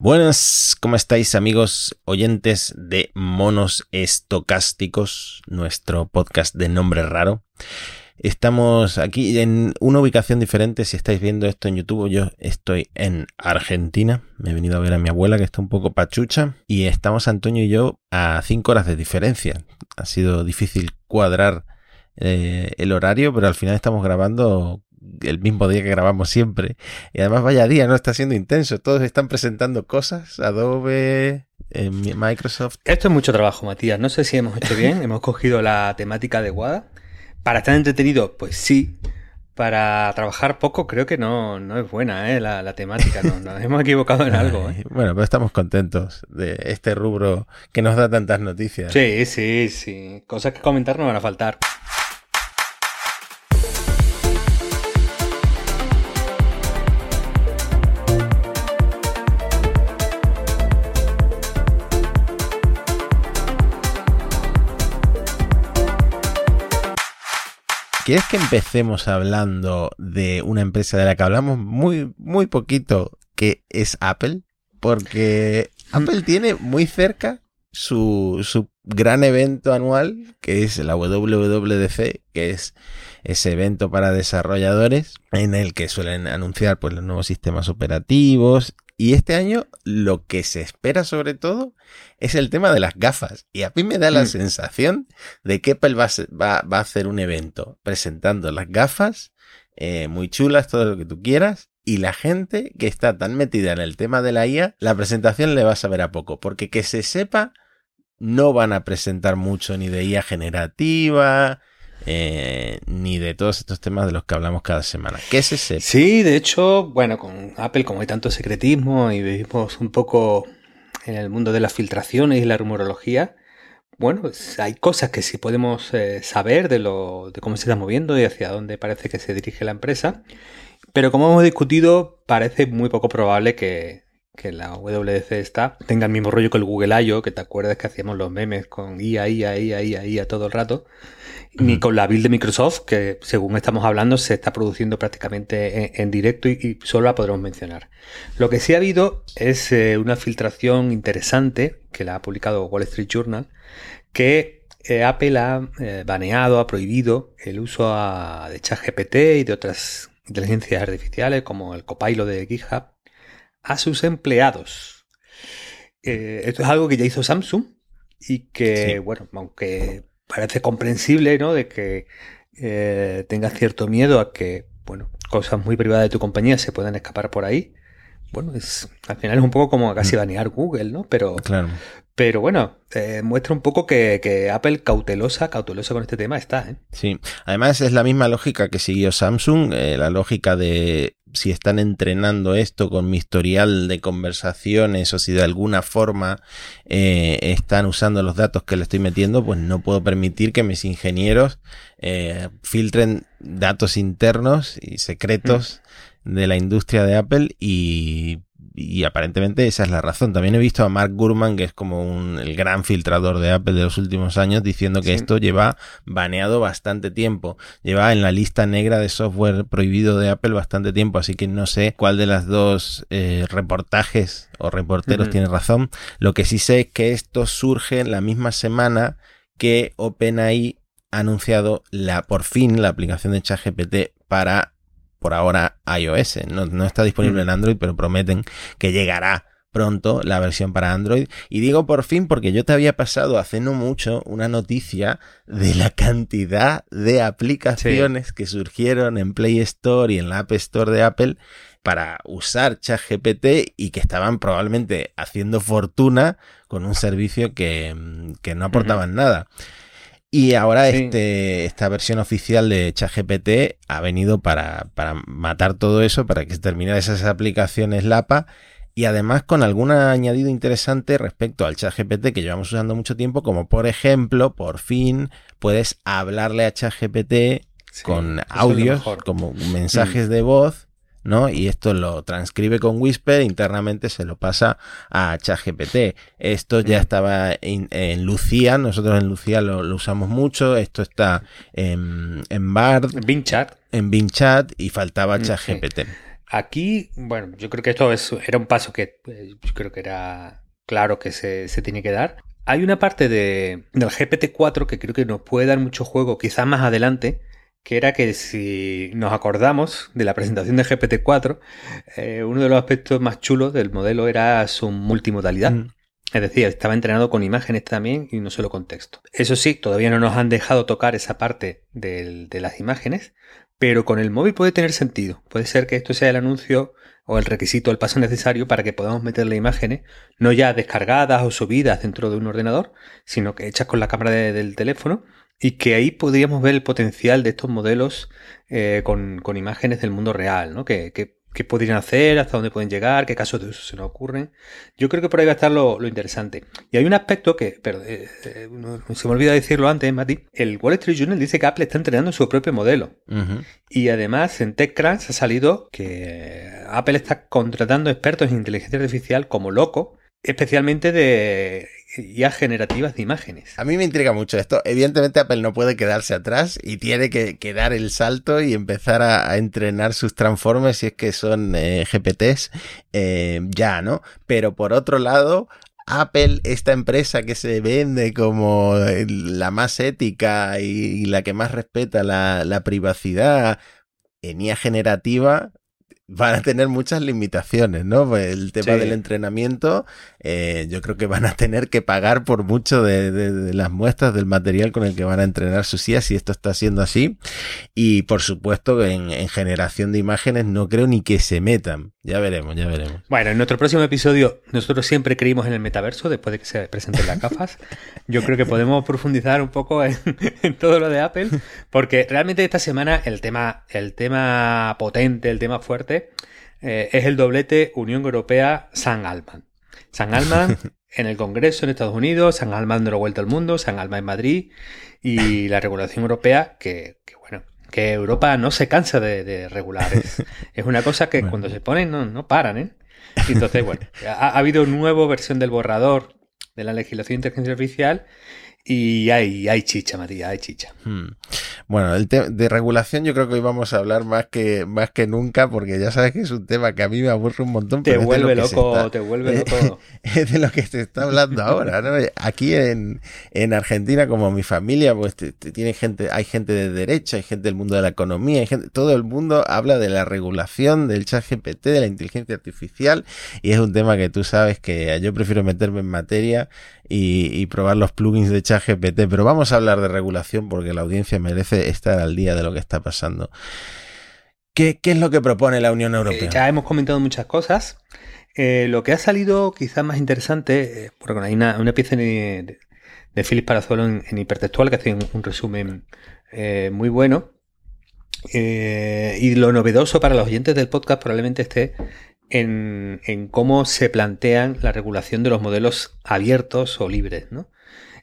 Buenas, ¿cómo estáis amigos oyentes de Monos Estocásticos, nuestro podcast de nombre raro? Estamos aquí en una ubicación diferente. Si estáis viendo esto en YouTube, yo estoy en Argentina. Me he venido a ver a mi abuela que está un poco pachucha. Y estamos Antonio y yo a 5 horas de diferencia. Ha sido difícil cuadrar eh, el horario, pero al final estamos grabando el mismo día que grabamos siempre. Y además vaya día, ¿no? Está siendo intenso. Todos están presentando cosas. Adobe, eh, Microsoft. Esto es mucho trabajo, Matías. No sé si hemos hecho bien. hemos cogido la temática adecuada. Para estar entretenido, pues sí. Para trabajar poco, creo que no, no es buena ¿eh? la, temática. No, nos hemos equivocado en algo. ¿eh? Bueno, pero estamos contentos de este rubro que nos da tantas noticias. Sí, sí, sí. Cosas que comentar no van a faltar. ¿Quieres que empecemos hablando de una empresa de la que hablamos muy, muy poquito, que es Apple? Porque Apple tiene muy cerca su, su gran evento anual, que es la WWDC, que es ese evento para desarrolladores, en el que suelen anunciar pues, los nuevos sistemas operativos y este año lo que se espera sobre todo es el tema de las gafas. Y a mí me da la mm. sensación de que Apple va a, hacer un evento presentando las gafas, eh, muy chulas, todo lo que tú quieras. Y la gente que está tan metida en el tema de la IA, la presentación le va a saber a poco. Porque que se sepa, no van a presentar mucho ni de IA generativa, eh, ni de todos estos temas de los que hablamos cada semana. ¿Qué es ese? Sí, de hecho, bueno, con Apple como hay tanto secretismo y vivimos un poco en el mundo de las filtraciones y la rumorología, bueno, pues hay cosas que sí podemos eh, saber de, lo, de cómo se está moviendo y hacia dónde parece que se dirige la empresa, pero como hemos discutido, parece muy poco probable que, que la WDC está tenga el mismo rollo que el Google I.O., que te acuerdas que hacíamos los memes con IA, IA, IA, IA, IA todo el rato, ni con la build de Microsoft, que según estamos hablando se está produciendo prácticamente en, directo y, solo la podremos mencionar. Lo que sí ha habido es eh, una filtración interesante que la ha publicado Wall Street Journal, que eh, Apple ha eh, baneado, ha prohibido el uso de ChatGPT y de otras inteligencias artificiales como el Copilot de GitHub a sus empleados. esto es algo que ya hizo Samsung y que, bueno, aunque parece comprensible, ¿no? De que eh, tengas cierto miedo a que, bueno, cosas muy privadas de tu compañía se puedan escapar por ahí. Bueno, es, al final es un poco como casi mm. banear Google, ¿no? Pero, claro. pero bueno, eh, muestra un poco que, Apple cautelosa, cautelosa con este tema está. ¿eh? Sí, además es la misma lógica que siguió Samsung, eh, la lógica de si están entrenando esto con mi historial de conversaciones o si de alguna forma eh, están usando los datos que le estoy metiendo, pues no puedo permitir que mis ingenieros eh, filtren datos internos y secretos mm. de la industria de Apple y y aparentemente esa es la razón. También he visto a Mark Gurman, que es como un, el gran filtrador de Apple de los últimos años, diciendo que esto lleva baneado bastante tiempo. Lleva en la lista negra de software prohibido de Apple bastante tiempo, así que no sé cuál de las dos eh, reportajes o reporteros tiene razón. Lo que sí sé es que esto surge en la misma semana que OpenAI ha anunciado la por fin la aplicación de ChatGPT para por ahora iOS. No, está disponible en Android, pero prometen que llegará pronto la versión para Android. Y digo por fin porque yo te había pasado hace no mucho una noticia de la cantidad de aplicaciones que surgieron en Play Store y en la App Store de Apple para usar ChatGPT y que estaban probablemente haciendo fortuna con un servicio que, no aportaban nada. Y ahora este, esta versión oficial de ChatGPT ha venido para, matar todo eso, para que se terminen esas aplicaciones LAPA. Y además con algún añadido interesante respecto al ChatGPT que llevamos usando mucho tiempo, como por ejemplo, por fin puedes hablarle a ChatGPT con audios, como mensajes mm. de voz ¿no? Y esto lo transcribe con Whisper, internamente se lo pasa a ChatGPT. Esto ya estaba en, Lucía, nosotros en Lucía lo, usamos mucho, esto está en, en Bard. En Bing Chat. En Bing Chat y faltaba ChatGPT. Aquí, bueno, yo creo que esto es, era un paso que eh, yo creo que era claro que se, se tiene que dar. Hay una parte de, del GPT-4 que creo que nos puede dar mucho juego, quizás más adelante, que era que si nos acordamos de la presentación de GPT-4, eh, uno de los aspectos más chulos del modelo era su multimodalidad. Mm. Es decir, estaba entrenado con imágenes también y no solo con texto. Eso sí, todavía no nos han dejado tocar esa parte de las imágenes, pero con el móvil puede tener sentido. Puede ser que esto sea el anuncio o el requisito, el paso necesario para que podamos meterle imágenes, no ya descargadas o subidas dentro de un ordenador, sino que hechas con la cámara del teléfono y que ahí podríamos ver el potencial de estos modelos eh, con, imágenes del mundo real, ¿no? Que, qué podrían hacer, hasta dónde pueden llegar, qué casos de uso se nos ocurren. Yo creo que por ahí va a estar lo, interesante. Y hay un aspecto que, pero, eh, eh, se me olvida decirlo antes, Mati. El Wall Street Journal dice que Apple está entrenando su propio modelo. Y además en TechCrunch ha salido que Apple está contratando expertos en inteligencia artificial como loco, especialmente de ya generativas de imágenes. A mí me intriga mucho esto. Evidentemente Apple no puede quedarse atrás y tiene que, dar el salto y empezar a, entrenar sus transformes si es que son eh, GPTs eh, ya, ¿no? Pero por otro lado, Apple, esta empresa que se vende como la más ética y, la que más respeta la, la privacidad en IA generativa, van a tener muchas limitaciones, ¿no? Pues el tema del entrenamiento, eh, yo creo que van a tener que pagar por mucho de, las muestras del material con el que van a entrenar sus IAS si esto está siendo así. Y por supuesto, en, en generación de imágenes no creo ni que se metan. Ya veremos, ya veremos. Bueno, en nuestro próximo episodio, nosotros siempre creímos en el metaverso después de que se presenten las gafas. Yo creo que podemos profundizar un poco en, todo lo de Apple, porque realmente esta semana el tema, el tema potente, el tema fuerte, eh, es el doblete Unión Europea-San Alman. San Alman en el Congreso en Estados Unidos, San Alman de la vuelta al mundo, San Alman en Madrid y la regulación europea que, que bueno, que Europa no se cansa de, regular. Es, una cosa que cuando se ponen no, no paran, ¿eh? entonces, bueno, ha, ha habido una nueva versión del borrador de la legislación de inteligencia artificial y hay, hay chicha, Matías, hay chicha. Hmm. Bueno, el tema de regulación yo creo que hoy vamos a hablar más que, más que nunca, porque ya sabes que es un tema que a mí me aburre un montón. Te vuelve loco, te vuelve loco. es de lo que se está hablando ahora, ¿no? Aquí en, en Argentina, como mi familia, pues tiene gente, hay gente de derecha, hay gente del mundo de la economía, hay gente, todo el mundo habla de la regulación del chat GPT, de la inteligencia artificial, y es un tema que tú sabes que yo prefiero meterme en materia y, probar los plugins de ChatGPT, pero vamos a hablar de regulación porque la audiencia merece estar al día de lo que está pasando. ¿Qué, es lo que propone la Unión Europea? Eh, ya hemos comentado muchas cosas. Eh, lo que ha salido quizás más interesante, eh, porque hay una, pieza de, de Philip Parazuelo en, Hipertextual que hace un, resumen muy bueno. y lo novedoso para los oyentes del podcast probablemente esté en, cómo se plantean la regulación de los modelos abiertos o libres. ¿no?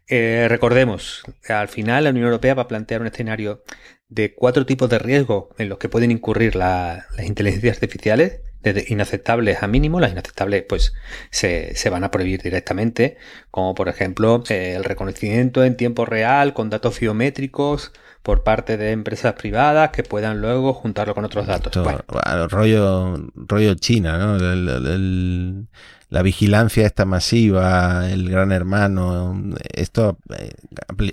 Eh, recordemos, al final la Unión Europea va a plantear un escenario de cuatro tipos de riesgo en los que pueden incurrir las inteligencias artificiales, desde inaceptables a mínimo. Las inaceptables pues se, se van a prohibir directamente, como por ejemplo eh, el reconocimiento en tiempo real con datos biométricos, por parte de empresas privadas que puedan luego juntarlo con otros datos. rollo, rollo China, ¿no? la vigilancia esta masiva, el gran hermano, esto eh,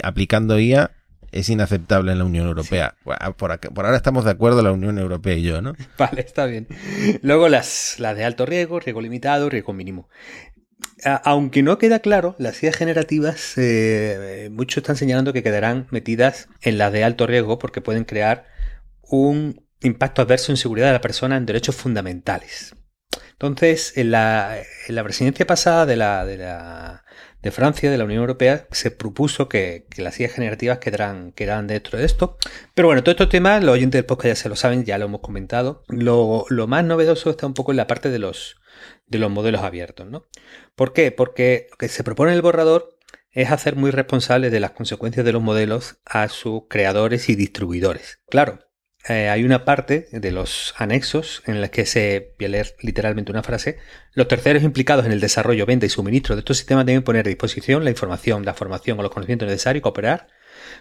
aplicando IA es inaceptable en la Unión Europea. Por, por, ahora estamos de acuerdo la Unión Europea y yo, ¿no? Vale, está bien. Luego las, las de alto riesgo, riesgo limitado, riesgo mínimo aunque no queda claro, las ideas generativas, eh, muchos están señalando que quedarán metidas en las de alto riesgo porque pueden crear un impacto adverso en seguridad de la persona en derechos fundamentales. Entonces, en la, presidencia pasada de, la, de, la, de Francia, de la Unión Europea, se propuso que, las ideas generativas quedaran, quedaran dentro de esto. Pero bueno, todos estos temas, los oyentes del podcast ya se lo saben, ya lo hemos comentado. Lo, lo más novedoso está un poco en la parte de los, de los modelos abiertos. ¿no? ¿Por qué? Porque lo que se propone en el borrador es hacer muy responsable de las consecuencias de los modelos a sus creadores y distribuidores. Claro, eh, hay una parte de los anexos en la que se, voy a leer literalmente una frase, los terceros implicados en el desarrollo, venta y suministro de estos sistemas deben poner a disposición la información, la formación o los conocimientos necesarios y cooperar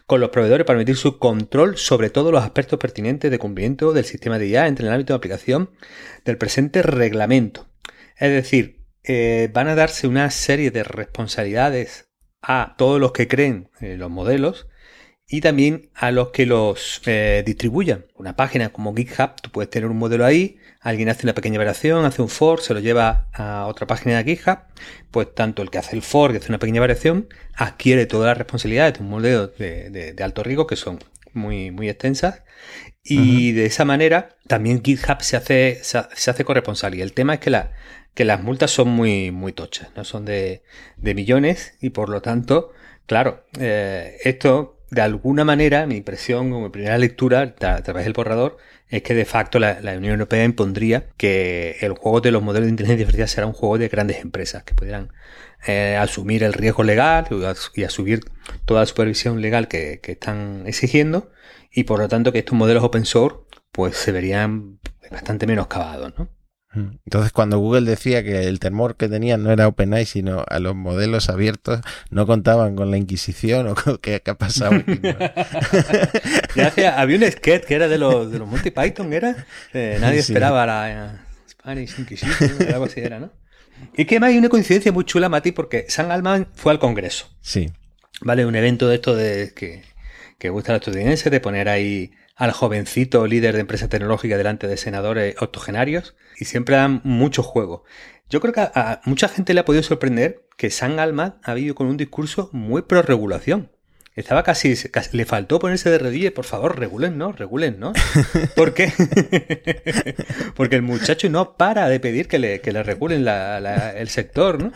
con los proveedores para permitir su control sobre todos los aspectos pertinentes de cumplimiento del sistema de IA entre el ámbito de aplicación del presente reglamento. Es decir, eh, van a darse una serie de responsabilidades a todos los que creen eh, los modelos y también a los que los eh, distribuyan. Una página como GitHub, tú puedes tener un modelo ahí, alguien hace una pequeña variación, hace un for, se lo lleva a otra página de GitHub, pues tanto el que hace el for, que hace una pequeña variación, adquiere todas las responsabilidades de un modelo de, alto riesgo que son muy, muy extensas y de esa manera también GitHub se hace, se, hace corresponsable. Y el tema es que, la, que las multas son muy, muy tochas, no son de, millones y por lo tanto, claro, eh, esto de alguna manera, mi impresión como primera lectura a, través del borrador es que de facto la, Unión Europea impondría que el juego de los modelos de inteligencia artificial será un juego de grandes empresas que pudieran eh, asumir el riesgo legal y asumir toda la supervisión legal que, que, están exigiendo y por lo tanto que estos modelos open source pues se verían bastante menos cavados, ¿no? Entonces, cuando Google decía que el temor que tenían no era OpenAI, sino a los modelos abiertos, no contaban con la Inquisición o con qué, ha pasado. había un sketch que era de los, de los Monty Python, ¿era? Eh, nadie esperaba la eh, Spanish Inquisition, algo así era, ¿no? Y que además hay una coincidencia muy chula, Mati, porque San Alman fue al Congreso. Sí. ¿Vale? Un evento de esto de que, que gusta a los estadounidenses, de poner ahí al jovencito líder de empresa tecnológica delante de senadores octogenarios y siempre dan mucho juego. Yo creo que a, mucha gente le ha podido sorprender que San Alman ha vivido con un discurso muy pro regulación. Estaba casi, le faltó ponerse de rodillas, por favor, regulen, ¿no? Regulen, ¿no? ¿Por qué? Porque el muchacho no para de pedir que le, que le regulen el sector, ¿no?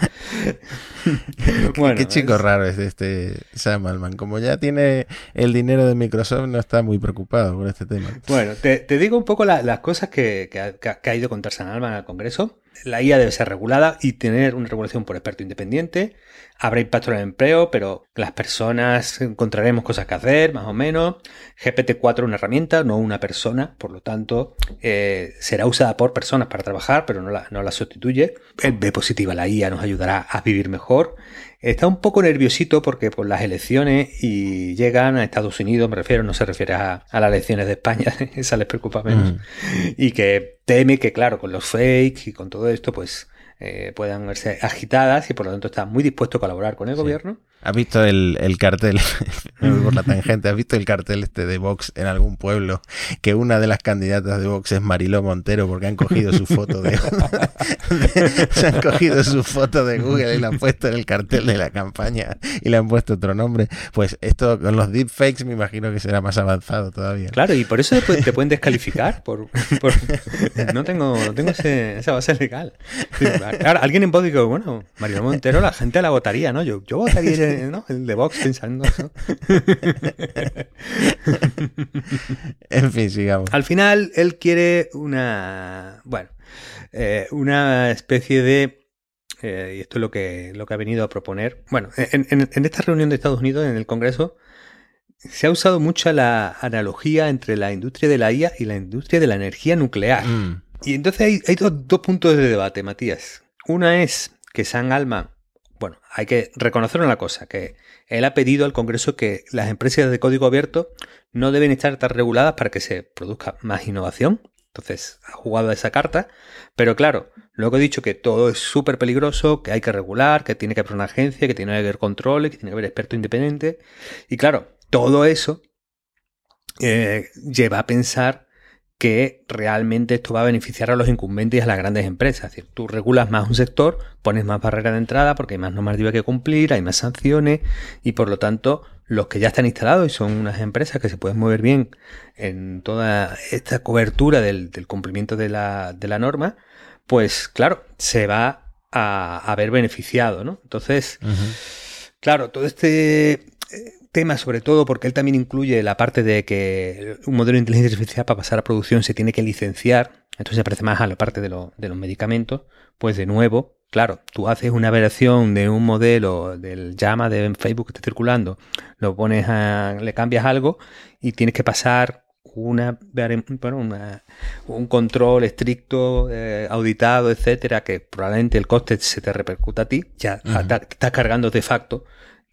bueno, qué chico raro es este Sam Altman. Como ya tiene el dinero de Microsoft, no está muy preocupado por este tema. Bueno, te, digo un poco las cosas que, que, ha, ido a contar Sam Altman al Congreso. La IA debe ser regulada y tener una regulación por experto independiente Habrá impacto en el empleo, pero las personas encontraremos cosas que hacer, más o menos. GPT-4 es una herramienta, no una persona, por lo tanto, eh, será usada por personas para trabajar, pero no la, no la sustituye. El B positiva, la IA nos ayudará a vivir mejor. Está un poco nerviosito porque por las elecciones y llegan a Estados Unidos, me refiero, no se refiere a, las elecciones de España, esa les preocupa menos. Mm. Y que teme que, claro, con los fakes y con todo esto, pues eh, puedan verse agitadas y por lo tanto está muy dispuesto a colaborar con el gobierno. ¿Has visto el, el cartel? por la tangente. ¿Has visto el cartel este de Vox en algún pueblo? Que una de las candidatas de Vox es Mariló Montero porque han cogido su foto de, se han cogido su foto de Google y la han puesto en el cartel de la campaña y le han puesto otro nombre. Pues esto con los deepfakes me imagino que será más avanzado todavía. Claro, y por eso te pueden descalificar. Por, no tengo, no tengo esa base legal. Claro, alguien en voz dice, bueno, Mariló Montero la gente la votaría, ¿no? Yo, yo votaría el de Vox pensando en fin, sigamos. Al final, él quiere una. Bueno, eh, una especie de. Eh, y esto es lo que, lo que ha venido a proponer. Bueno, en, esta reunión de Estados Unidos, en el Congreso, se ha usado mucho la analogía entre la industria de la IA y la industria de la energía nuclear. Mm. Y entonces hay, hay dos, dos, puntos de debate, Matías. Una es que San Alma bueno, hay que reconocer una cosa, que él ha pedido al Congreso que las empresas de código abierto no deben estar tan reguladas para que se produzca más innovación. Entonces, ha jugado esa carta. Pero claro, luego he dicho que todo es súper peligroso, que hay que regular, que tiene que haber una agencia, que tiene que haber controles, que tiene que haber experto independiente. Y claro, todo eso eh, lleva a pensar que realmente esto va a beneficiar a los incumbentes y a las grandes empresas. Es decir, tú regulas más un sector, pones más barreras de entrada porque hay más normativa que cumplir, hay más sanciones y por lo tanto los que ya están instalados y son unas empresas que se pueden mover bien en toda esta cobertura del, cumplimiento de la, de la, norma, pues claro, se va a, ver beneficiado, ¿no? Entonces, claro, todo este tema, sobre todo porque él también incluye la parte de que un modelo de inteligencia artificial para pasar a producción se tiene que licenciar, entonces se parece más a la parte de, de los medicamentos, pues de nuevo, claro, tú haces una versión de un modelo del llama de Facebook que está circulando, lo pones a, le cambias algo y tienes que pasar una, bueno, un control estricto, eh, auditado, etcétera, que probablemente el coste se te repercuta a ti, ya estás cargando de facto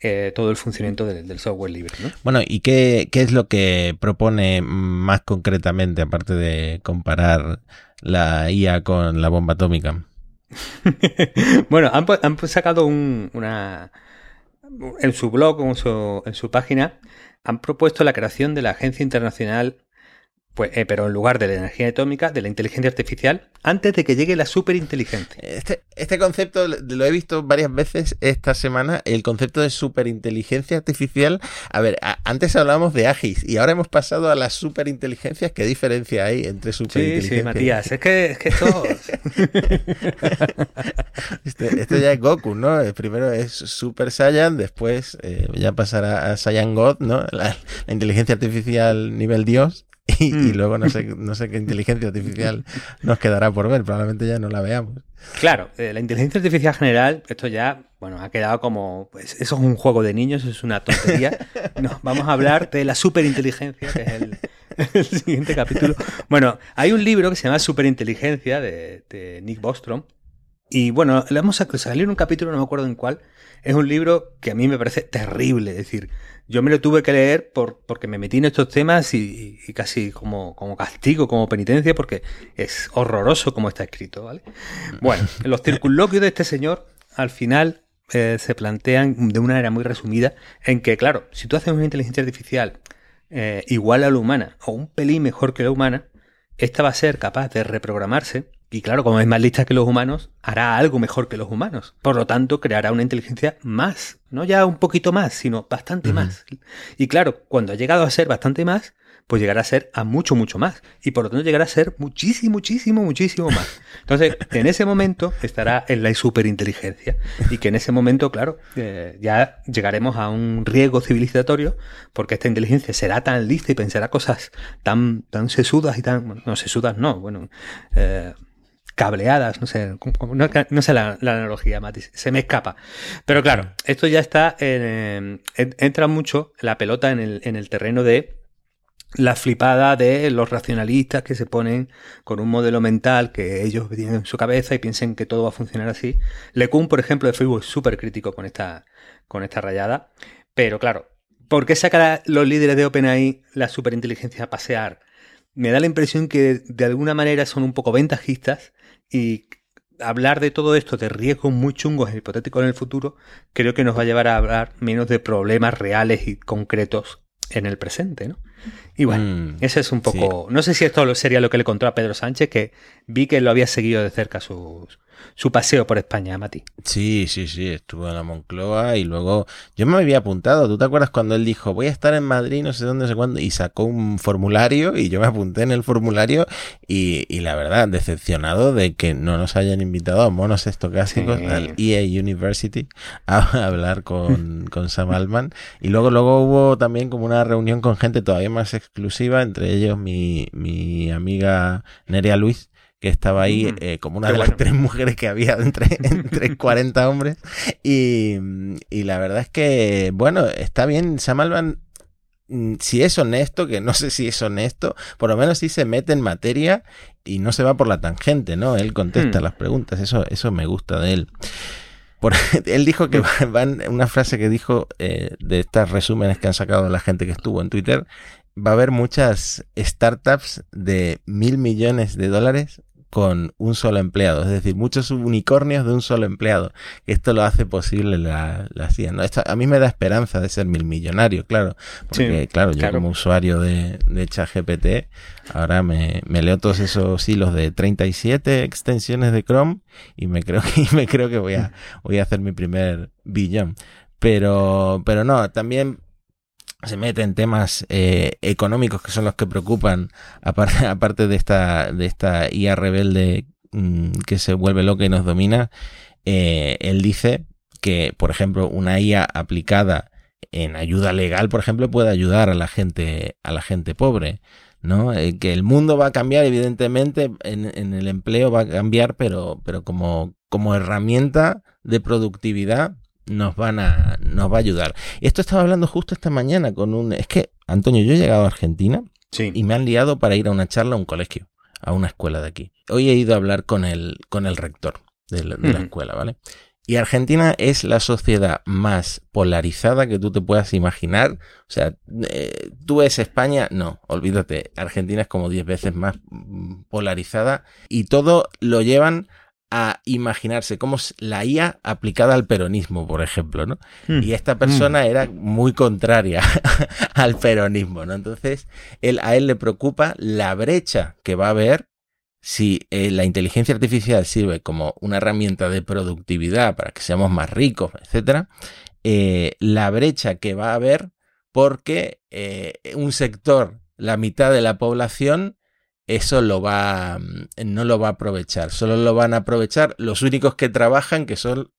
eh, todo el funcionamiento del, software libre. Bueno, ¿y qué, qué, es lo que propone más concretamente, aparte de comparar la IA con la bomba atómica? bueno, han, han sacado un, una... En su blog, en su, en su página, han propuesto la creación de la Agencia Internacional pues, eh, pero en lugar de la energía atómica, de la inteligencia artificial, antes de que llegue la superinteligencia. Este, este concepto lo he visto varias veces esta semana, el concepto de superinteligencia artificial. A ver, antes hablábamos de AGIS y ahora hemos pasado a las superinteligencias. ¿Qué diferencia hay entre superinteligencia? Sí, sí, Matías, es que, es que esto... este, esto ya es Goku, ¿no? Primero es Super Saiyan, después eh, ya pasará a Saiyan God, ¿no? la inteligencia artificial nivel Dios. Y, mm. luego no sé, no sé qué inteligencia artificial nos quedará por ver, probablemente ya no la veamos. Claro, eh, la inteligencia artificial general, esto ya, bueno, ha quedado como, pues eso es un juego de niños, es una tontería. No, vamos a hablar de la superinteligencia, que es el, siguiente capítulo. Bueno, hay un libro que se llama Superinteligencia de, de Nick Bostrom. Y bueno, le vamos a salir un capítulo, no me acuerdo en cuál. Es un libro que a mí me parece terrible, es decir, yo me lo tuve que leer por, porque me metí en estos temas y, casi como, como, castigo, como penitencia, porque es horroroso como está escrito, ¿vale? Bueno, los circunloquios de este señor, al final, eh, se plantean de una manera muy resumida en que, claro, si tú haces una inteligencia artificial eh, igual a la humana o un pelín mejor que la humana, esta va a ser capaz de reprogramarse y claro, como es más lista que los humanos, hará algo mejor que los humanos. Por lo tanto, creará una inteligencia más, no ya un poquito más, sino bastante más. Y claro, cuando ha llegado a ser bastante más, pues llegará a ser a mucho, mucho más. Y por lo tanto llegará a ser muchísimo, muchísimo, muchísimo más. Entonces, en ese momento estará en la superinteligencia. Y que en ese momento, claro, eh, ya llegaremos a un riesgo civilizatorio, porque esta inteligencia será tan lista y pensará cosas tan, tan sesudas y tan, no sesudas, no, bueno, eh, cableadas, no sé, no, sé la, analogía, Matis, se me escapa. Pero claro, esto ya está, en, entra mucho la pelota en el, en el terreno de la flipada de los racionalistas que se ponen con un modelo mental que ellos tienen en su cabeza y piensen que todo va a funcionar así. Lecun, por ejemplo, de Facebook es súper crítico con esta, con esta rayada. Pero claro, ¿por qué sacan los líderes de OpenAI la superinteligencia a pasear? Me da la impresión que de alguna manera son un poco ventajistas y hablar de todo esto, de riesgos muy chungos e hipotéticos en el futuro, creo que nos va a llevar a hablar menos de problemas reales y concretos en el presente, ¿no? Y bueno, mm, ese es un poco. No sé si esto sería lo que le contó a Pedro Sánchez, que vi que lo había seguido de cerca sus, su paseo por España, Mati. Sí, sí, sí, estuvo en la Moncloa y luego yo me había apuntado. ¿Tú te acuerdas cuando él dijo voy a estar en Madrid, no sé dónde, no sé cuándo? Y sacó un formulario y yo me apunté en el formulario y, y la verdad, decepcionado de que no nos hayan invitado a monos estocásticos al EA University a hablar con, con Sam Altman. Y luego, luego hubo también como una reunión con gente todavía más exclusiva, entre ellos mi, mi amiga Nerea Luis que estaba ahí eh, como una de las tres mujeres que había entre, entre 40 hombres. Y, y, la verdad es que, bueno, está bien, Sam Alban, mm, si es honesto, que no sé si es honesto, por lo menos sí se mete en materia y no se va por la tangente, ¿no? Él contesta hmm. las preguntas, eso, eso me gusta de él. Por, él dijo que van, una frase que dijo eh, de estos resúmenes que han sacado la gente que estuvo en Twitter, va a haber muchas startups de mil millones de dólares con un solo empleado, es decir, muchos unicornios de un solo empleado. Esto lo hace posible la, la CIA. ¿no? Esto a mí me da esperanza de ser mil millonario, claro, porque claro, yo como usuario de, de ChatGPT, ahora me, me, leo todos esos hilos de 37 extensiones de Chrome y me creo que, me creo que voy a, voy a hacer mi primer billón. Pero, pero no, también se mete en temas eh, económicos que son los que preocupan, aparte, aparte de esta, de esta IA rebelde mm, que se vuelve loca y nos domina, eh, él dice que, por ejemplo, una IA aplicada en ayuda legal, por ejemplo, puede ayudar a la gente, a la gente pobre. ¿no? Eh, que el mundo va a cambiar, evidentemente, en, en, el empleo va a cambiar, pero, pero como, como herramienta de productividad nos van a nos va a ayudar. Y esto estaba hablando justo esta mañana con un es que Antonio, yo he llegado a Argentina y me han liado para ir a una charla a un colegio, a una escuela de aquí. Hoy he ido a hablar con el con el rector de la, escuela, ¿vale? Y Argentina es la sociedad más polarizada que tú te puedas imaginar. O sea, eh, tú ves España, no, olvídate. Argentina es como 10 veces más mm, polarizada y todo lo llevan a imaginarse como la IA aplicada al peronismo, por ejemplo, ¿no? Hmm. Y esta persona hmm. era muy contraria al peronismo, ¿no? Entonces, él, a él le preocupa la brecha que va a haber si eh, la inteligencia artificial sirve como una herramienta de productividad para que seamos más ricos, etcétera, eh, la brecha que va a haber porque eh, un sector, la mitad de la población, eso lo va, mm, no lo va a aprovechar. Solo lo van a aprovechar los únicos que trabajan, que son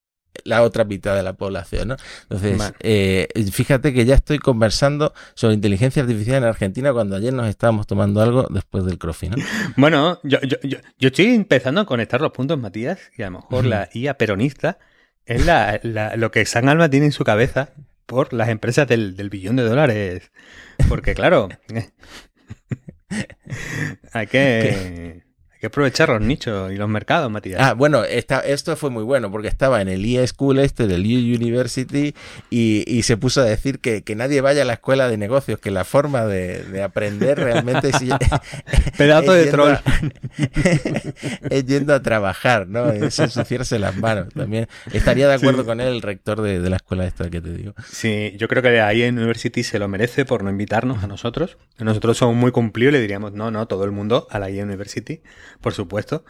la otra mitad de la población, ¿no? Entonces, eh, fíjate que ya estoy conversando sobre inteligencia artificial en Argentina cuando ayer nos estábamos tomando algo después del crofi, ¿no? Bueno, yo, yo, yo, estoy empezando a conectar los puntos, Matías, y a lo mejor la IA peronista es la, lo que San Alma tiene en su cabeza por las empresas del, del billón de dólares. Porque claro, hay que que aprovechar los nichos y los mercados, Matías. Ah, bueno, esto fue muy bueno porque estaba en el e School este del e University y, se puso a decir que, nadie vaya a la escuela de negocios, que la forma de, aprender realmente es, Pedazo de troll. es yendo a trabajar, ¿no? Es ensuciarse las manos. También estaría de acuerdo con él el rector de, la escuela esta que te digo. Sí, yo creo que ahí en University se lo merece por no invitarnos a nosotros. Nosotros somos muy cumplidos y le diríamos, no, no, todo el mundo a la IE University por supuesto.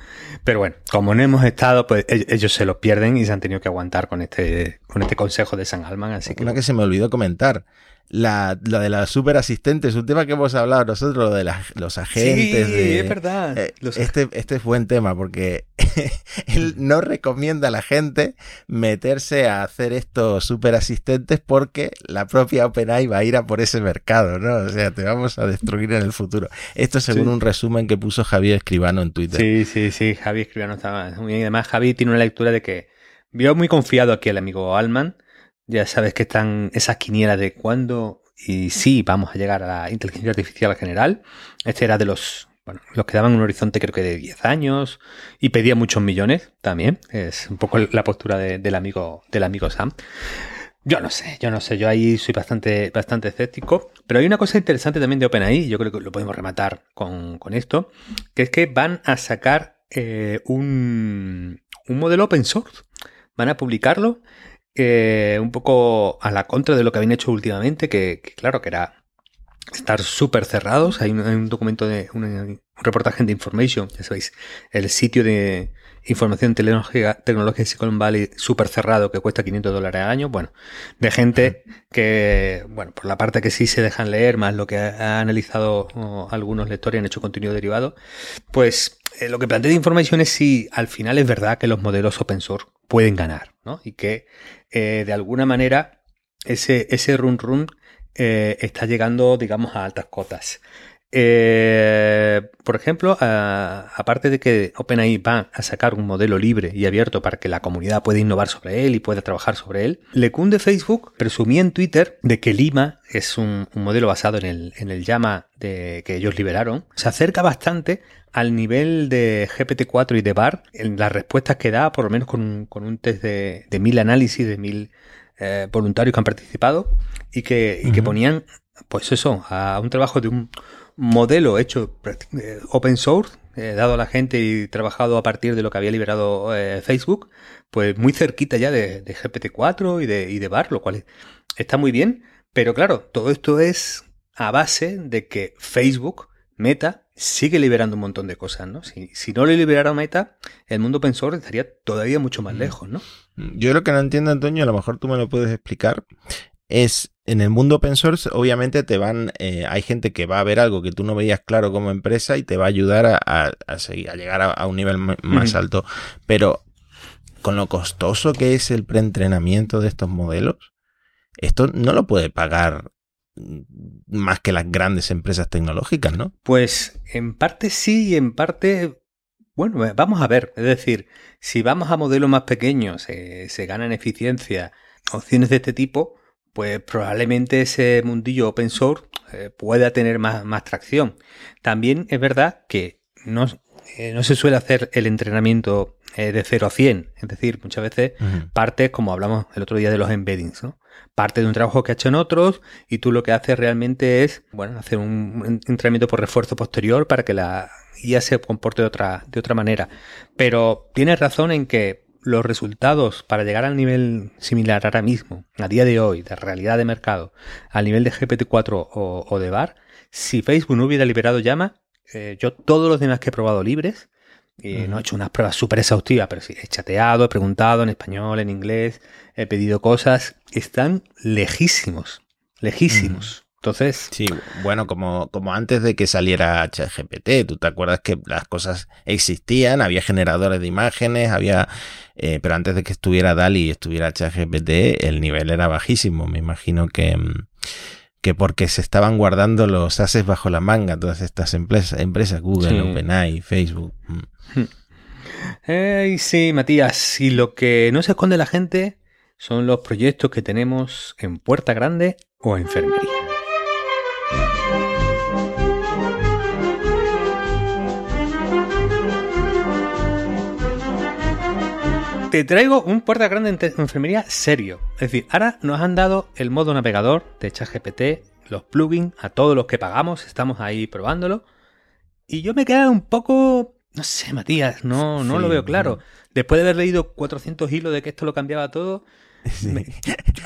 Pero bueno, como no hemos estado, pues e-, ellos se lo pierden y se han tenido que aguantar con este, con este consejo de San Alman. Así que. Una que se me olvidó comentar la, de la super asistente es un tema que hemos hablado nosotros, lo de los agentes. Sí, es verdad. Eh, este, este es buen tema porque él no recomienda a la gente meterse a hacer estos super asistentes porque la propia OpenAI va a ir a por ese mercado, ¿no? O sea, te vamos a destruir en el futuro. Esto según un resumen que puso Javier Escribano en Twitter. Sí, sí, sí, Javier Escribano estaba muy bien. Además, Javi tiene una lectura de que vio muy confiado aquí el amigo Alman ya sabes que están esas quinielas de cuándo y sí vamos a llegar a la inteligencia artificial general. Este era de los, bueno, los que daban un horizonte creo que de 10 años y pedía muchos millones también. Es un poco la postura del, amigo, del amigo Sam. Yo no sé, yo no sé, yo ahí soy bastante, bastante escéptico. Pero hay una cosa interesante también de OpenAI, yo creo que lo podemos rematar con, esto, que es que van a sacar eh, un, un modelo open source. Van a publicarlo eh, un poco a la contra de lo que habían hecho últimamente, que, claro, que era estar súper cerrados. Hay un, documento de un, reportaje de Information, ya sabéis, el sitio de información tecnológica, tecnológica de Silicon Valley súper cerrado que cuesta 500 dólares al año. Bueno, de gente que, bueno, por la parte que sí se dejan leer, más lo que ha, analizado algunos lectores y han hecho contenido derivado, pues eh, lo que plantea de Information es si al final es verdad que los modelos open source pueden ganar, ¿no? Y que eh, de alguna manera ese, ese run run eh, está llegando, digamos, a altas cotas. Eh, por ejemplo, aparte de que OpenAI va a sacar un modelo libre y abierto para que la comunidad pueda innovar sobre él y pueda trabajar sobre él, Lecun de Facebook presumía en Twitter de que Lima es un, modelo basado en el, en el Llama de, que ellos liberaron. Se acerca bastante al nivel de GPT-4 y de BAR en las respuestas que da, por lo menos con un, test de, mil análisis, de mil eh, voluntarios que han participado y que, que ponían, pues eso, a un trabajo de un modelo hecho eh, open source, eh, dado a la gente y trabajado a partir de lo que había liberado Facebook, pues muy cerquita ya de, GPT-4 y de, y de BAR, lo cual está muy bien. Pero claro, todo esto es a base de que Facebook, Meta, sigue liberando un montón de cosas, ¿no? Si, si no le liberara Meta, el mundo open source estaría todavía mucho más mm. lejos, ¿no? Yo lo que no entiendo, Antonio, a lo mejor tú me lo puedes explicar, es en el mundo open source, obviamente te van, eh, hay gente que va a ver algo que tú no veías claro como empresa y te va a ayudar a, seguir, a llegar a, un nivel más alto. Pero con lo costoso que es el preentrenamiento de estos modelos, esto no lo puede pagar más que las grandes empresas tecnológicas, ¿no? Pues en parte sí y en parte, bueno, eh, vamos a ver. Es decir, si vamos a modelos más pequeños, eh, se gana en eficiencia, opciones de este tipo, pues probablemente ese mundillo open source eh, pueda tener más, más, tracción. También es verdad que no, no se suele hacer el entrenamiento de 0 a 100. Es decir, muchas veces parte, como hablamos el otro día de los embeddings, ¿no? Parte de un trabajo que ha hecho en otros y tú lo que haces realmente es, bueno, hacer un entrenamiento por refuerzo posterior para que la IA se comporte de otra, de otra manera. Pero tienes razón en que los resultados para llegar al nivel similar ahora mismo, a día de hoy, de realidad de mercado, al nivel de GPT-4 o, de VAR, si Facebook no hubiera liberado llama, eh, yo todos los demás que he probado libres, y no he hecho unas pruebas súper exhaustivas, pero sí, he chateado, he preguntado en español, en inglés, he pedido cosas, están lejísimos, lejísimos. Entonces. Sí, bueno, como, como antes de que saliera ChatGPT, tú te acuerdas que las cosas existían, había generadores de imágenes, había. Eh, pero antes de que estuviera DALI y estuviera ChatGPT, el nivel era bajísimo. Me imagino que. Mm, que porque se estaban guardando los ases bajo la manga todas estas empresas, empresas Google, OpenAI, Facebook. Mm. sí, Matías, y lo que no se esconde la gente son los proyectos que tenemos en Puerta Grande o Enfermería. Te traigo un puerta grande en enfermería serio. Es decir, ahora nos han dado el modo navegador de ChatGPT, los plugins, a todos los que pagamos, estamos ahí probándolo. Y yo me quedado un poco, no sé, Matías, no, no lo veo claro. Después de haber leído 400 hilos de que esto lo cambiaba todo,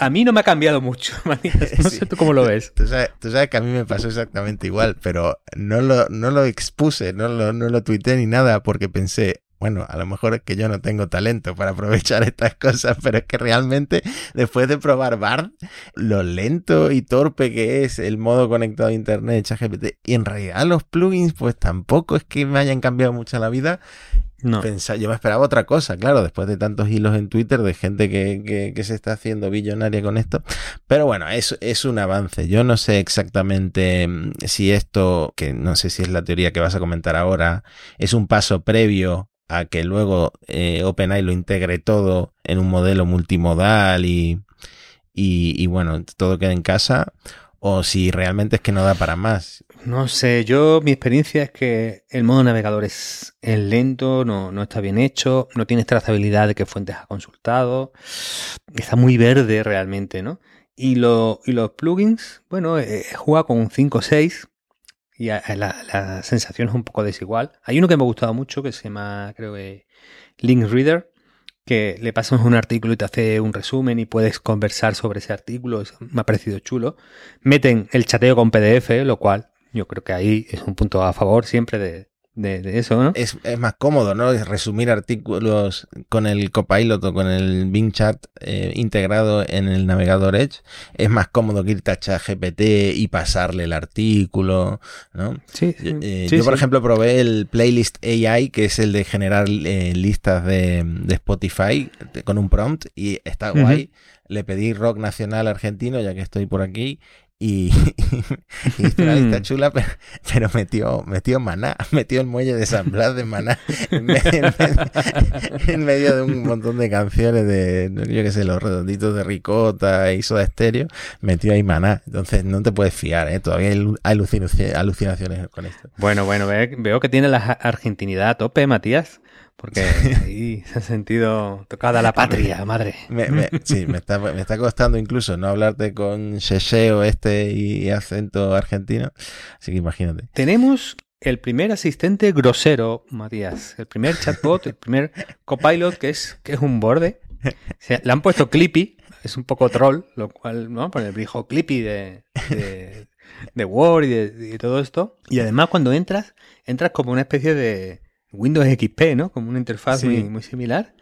a mí no me ha cambiado mucho, Matías. No sé tú cómo lo ves. Tú sabes, que a mí me pasó exactamente igual, pero no lo, no lo expuse, no lo, no lo tuiteé ni nada porque pensé, bueno, a lo mejor es que yo no tengo talento para aprovechar estas cosas, pero es que realmente después de probar BARD, lo lento y torpe que es el modo conectado a Internet, ChatGPT, y en realidad los plugins pues tampoco es que me hayan cambiado mucho la vida. No. yo me esperaba otra cosa, claro, después de tantos hilos en Twitter de gente que, que, se está haciendo billonaria con esto. Pero bueno, es, es un avance. Yo no sé exactamente mm, si esto, que no sé si es la teoría que vas a comentar ahora, es un paso previo a que luego eh, OpenAI lo integre todo en un modelo multimodal y, y, bueno, todo queda en casa, o si realmente es que no da para más. No sé, yo mi experiencia es que el modo navegador es, lento, no, no, está bien hecho, no tienes trazabilidad de qué fuentes ha consultado, está muy verde realmente, ¿no? Y, lo, y los plugins, bueno, eh, juega con un 5 o 6, y la, sensación es un poco desigual. Hay uno que me ha gustado mucho que se llama, creo que, Link Reader, que le pasas un artículo y te hace un resumen y puedes conversar sobre ese artículo. me ha parecido chulo. Meten el chateo con PDF, lo cual yo creo que ahí es un punto a favor siempre de, de, eso, ¿no? Es, más cómodo, ¿no? Resumir artículos con el Copilot o con el Bing Chat eh, integrado en el navegador Edge. Es más cómodo que irte a ChatGPT y pasarle el artículo, ¿no? Sí, eh, yo, por ejemplo, probé el Playlist AI, que es el de generar eh, listas de, Spotify con un prompt y está guay. Le pedí rock nacional argentino, ya que estoy por aquí, y, y una lista chula, pero, metió, metió maná, metió el muelle de San Blas de maná en medio, de un montón de canciones de, yo qué sé, los redonditos de ricota y soda estéreo, metió ahí maná. Entonces no te puedes fiar, ¿eh? todavía hay alucinaciones con esto. Bueno, bueno, veo que tiene la argentinidad a tope, Matías. Porque ahí se ha sentido tocada la patria, madre. sí, me está, me está costando incluso no hablarte con o este y acento argentino. Así que imagínate. Tenemos el primer asistente grosero, Matías. El primer chatbot, el primer copilot, que es, que es un borde. le han puesto Clippy, es un poco troll, lo cual, ¿no? Por el viejo Clippy de, de, Word y de, todo esto. Y además, cuando entras, entras como una especie de Windows XP, ¿no? Como una interfaz muy, muy similar.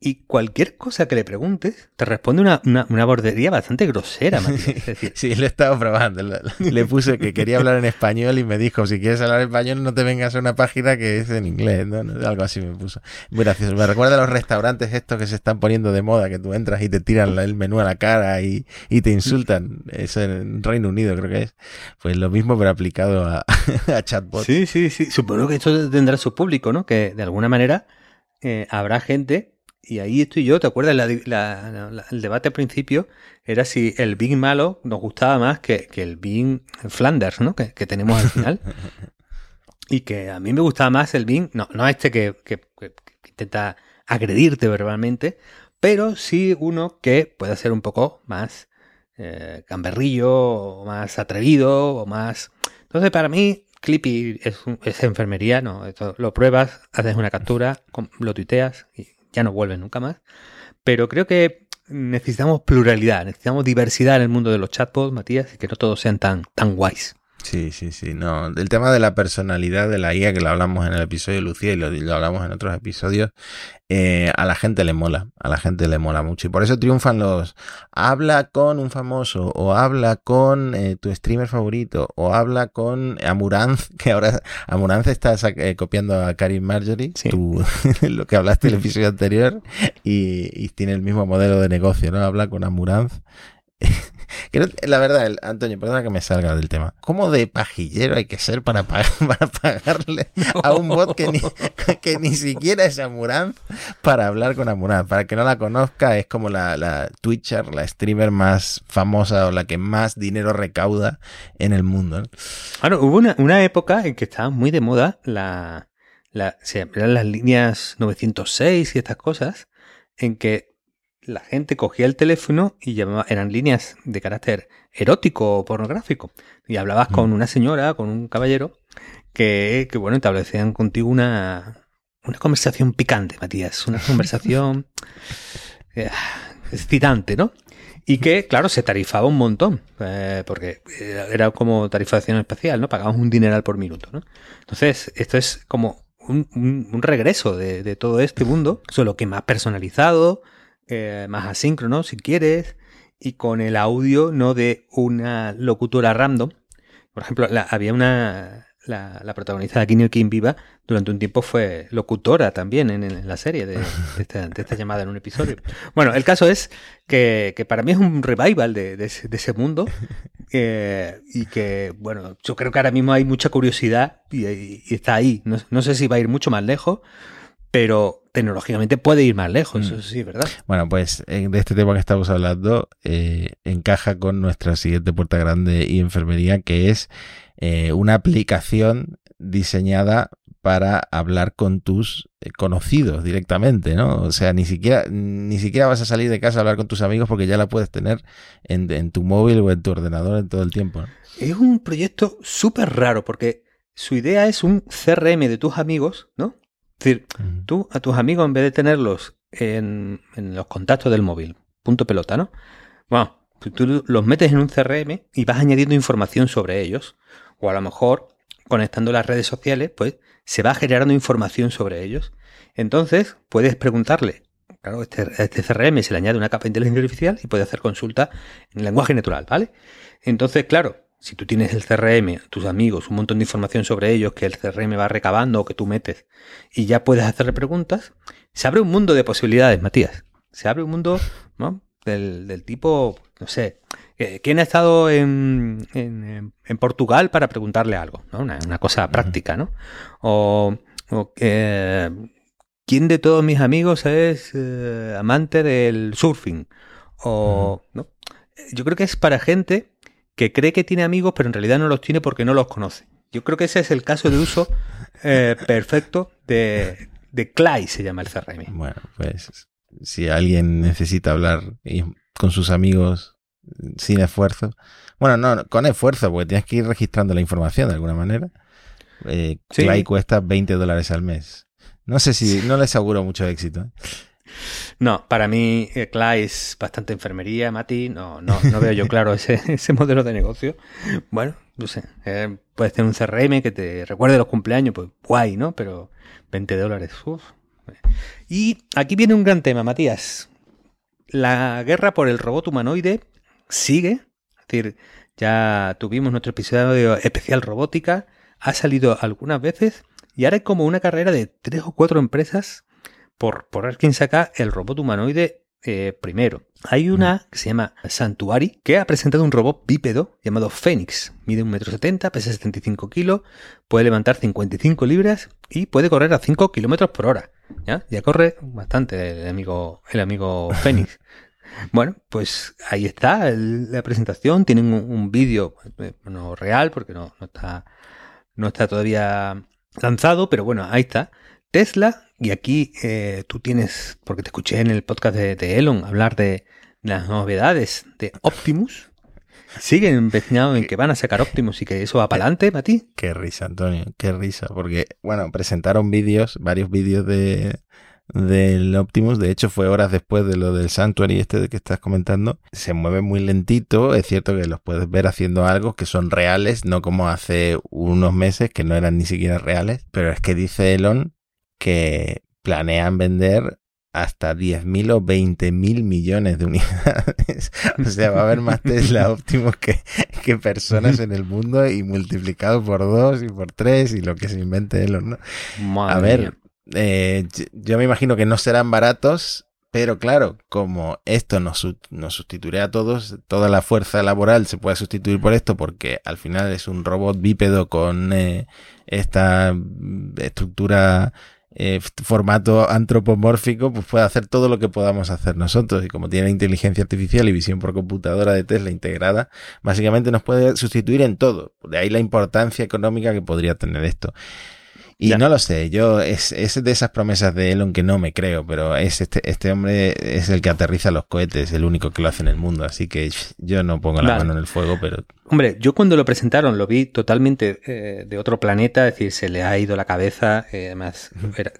Y cualquier cosa que le preguntes, te responde una, una, bordería bastante grosera, Sí, lo he estado probando. Le puse que quería hablar en español y me dijo, si quieres hablar en español no te vengas a una página que es en inglés, ¿no? Algo así me puso. Muy gracioso. Me recuerda a los restaurantes estos que se están poniendo de moda, que tú entras y te tiran el menú a la cara y, te insultan. Eso en Reino Unido creo que es. Pues lo mismo pero aplicado a, a chatbots. Sí, sí, sí. Supongo que esto tendrá su público, ¿no? Que de alguna manera eh, habrá gente y ahí estoy yo, ¿te acuerdas? el debate al principio era si el Bing malo nos gustaba más que, el Bing Flanders, ¿no? Que, tenemos al final. y que a mí me gustaba más el Bing, no, no este que, intenta agredirte verbalmente, pero sí uno que pueda ser un poco más eh, gamberrillo, o más atrevido, o más... Entonces, para mí, Clippy es, es enfermería, ¿no? Esto lo pruebas, haces una captura, lo tuiteas y ya no vuelves nunca más. Pero creo que necesitamos pluralidad, necesitamos diversidad en el mundo de los chatbots, Matías, y que no todos sean tan, tan guays. Sí, sí, sí. No, el tema de la personalidad de la IA, que lo hablamos en el episodio de Lucía y lo, lo hablamos en otros episodios, eh, a la gente le mola, a la gente le mola mucho. Y por eso triunfan los habla con un famoso, o habla con eh, tu streamer favorito, o habla con Amuranz, que ahora Amuranz está eh, copiando a Karim Marjorie, lo que hablaste en el episodio anterior, y, y, tiene el mismo modelo de negocio, ¿no? Habla con Amuranz. la verdad, Antonio, perdona que me salga del tema. ¿Cómo de pajillero hay que ser para, para pagarle a un bot que ni, que ni siquiera es Amuranz para hablar con Amuranz? Para que no la conozca, es como la, la Twitcher, la streamer más famosa o la que más dinero recauda en el mundo. Claro, hubo una, época en que estaba muy de moda la, la, eran las líneas 906 y estas cosas, en que la gente cogía el teléfono y llamaba, eran líneas de carácter erótico o pornográfico. Y hablabas con mm. una señora, con un caballero, que, que bueno, establecían contigo una, una conversación picante, Matías. Una conversación eh, excitante, ¿no? Y que, claro, se tarifaba un montón, eh, porque era como tarifación especial, ¿no? Pagamos un dineral por minuto, ¿no? Entonces, esto es como un, un, regreso de, de, todo este mundo, solo que más personalizado, eh, más asíncrono si quieres y con el audio no de una locutora random. Por ejemplo, había una la, la, protagonista de Kinyo Kim Viva durante un tiempo fue locutora también en, la serie de, esta, llamada en un episodio. Bueno, el caso es que, para mí es un revival de, ese, mundo eh, y que, bueno, yo creo que ahora mismo hay mucha curiosidad y, está ahí. No, no, sé si va a ir mucho más lejos, pero tecnológicamente puede ir más lejos, mm. eso sí, ¿verdad? Bueno, pues de este tema que estamos hablando eh, encaja con nuestra siguiente puerta grande y enfermería, que es eh, una aplicación diseñada para hablar con tus eh, conocidos directamente, ¿no? O sea, ni siquiera, ni siquiera vas a salir de casa a hablar con tus amigos porque ya la puedes tener en, tu móvil o en tu ordenador en todo el tiempo. Es un proyecto súper raro porque su idea es un CRM de tus amigos, ¿no? Es decir, tú a tus amigos, en vez de tenerlos en, los contactos del móvil, punto pelota, ¿no? Bueno, tú los metes en un CRM y vas añadiendo información sobre ellos. O a lo mejor, conectando las redes sociales, pues se va generando información sobre ellos. Entonces, puedes preguntarle, claro, este, este CRM se le añade una capa de inteligencia artificial y puede hacer consulta en lenguaje natural, ¿vale? Entonces, claro, si tú tienes el CRM, tus amigos, un montón de información sobre ellos que el CRM va recabando o que tú metes y ya puedes hacerle preguntas, se abre un mundo de posibilidades, Matías. Se abre un mundo ¿no? del, tipo, no sé, eh, ¿quién ha estado en, en, Portugal para preguntarle algo? ¿no? Una, cosa práctica, ¿no? O, eh, ¿quién de todos mis amigos es eh, amante del surfing? O, ¿no? Yo creo que es para gente que cree que tiene amigos, pero en realidad no los tiene porque no los conoce. Yo creo que ese es el caso de uso eh, perfecto de, de Clay, se llama el CRM. Bueno, pues si alguien necesita hablar con sus amigos sin esfuerzo, bueno, no, con esfuerzo, porque tienes que ir registrando la información de alguna manera. Eh, Clay cuesta 20 dólares al mes. No sé si, no les auguro mucho éxito. ¿eh? No, para mí eh, Clay es bastante enfermería, Mati. No, no, no veo yo claro ese, modelo de negocio. Bueno, no sé. Eh, puedes tener un CRM que te recuerde los cumpleaños, pues guay, ¿no? Pero 20 dólares. Uf. Y aquí viene un gran tema, Matías. La guerra por el robot humanoide sigue. Es decir, ya tuvimos nuestro episodio especial robótica. Ha salido algunas veces. Y ahora hay como una carrera de tres o cuatro empresas por, por quién saca el robot humanoide eh, primero. Hay una que se llama Santuari, que ha presentado un robot bípedo llamado Fénix. Mide 1,70 m, pesa 75 kilos, puede levantar 55 libras y puede correr a 5 kilómetros por hora. ¿ya? ya corre bastante el amigo, el amigo Fénix. Bueno, pues ahí está la presentación. Tienen un, vídeo eh, no real porque no, no, está, no está todavía lanzado, pero bueno, ahí está. Tesla y aquí eh, tú tienes, porque te escuché en el podcast de, Elon hablar de, las novedades de Optimus. ¿Siguen empeñados en que van a sacar Optimus y que eso va para adelante, Mati? Qué risa, Antonio, qué risa. Porque, bueno, presentaron vídeos, varios vídeos de, del Optimus. De hecho, fue horas después de lo del Sanctuary este de que estás comentando. Se mueve muy lentito. Es cierto que los puedes ver haciendo algo que son reales, no como hace unos meses que no eran ni siquiera reales. Pero es que dice Elon que planean vender hasta 10.000 o 20.000 millones de unidades. o sea, va a haber más Tesla Optimus que, que personas en el mundo y multiplicado por dos y por tres y lo que se invente Elon, ¿no? a ver, eh, yo me imagino que no serán baratos, pero claro, como esto nos, nos sustituirá a todos, toda la fuerza laboral se puede sustituir por esto porque al final es un robot bípedo con eh, esta estructura, eh, formato antropomórfico, pues puede hacer todo lo que podamos hacer nosotros. Y como tiene inteligencia artificial y visión por computadora de Tesla integrada, básicamente nos puede sustituir en todo. De ahí la importancia económica que podría tener esto. Y no lo sé, yo es, es, de esas promesas de Elon que no me creo, pero es este, este hombre es el que aterriza los cohetes, el único que lo hace en el mundo, así que yo no pongo la mano en el fuego, pero... Hombre, yo cuando lo presentaron lo vi totalmente eh, de otro planeta, es decir, se le ha ido la cabeza, eh, además,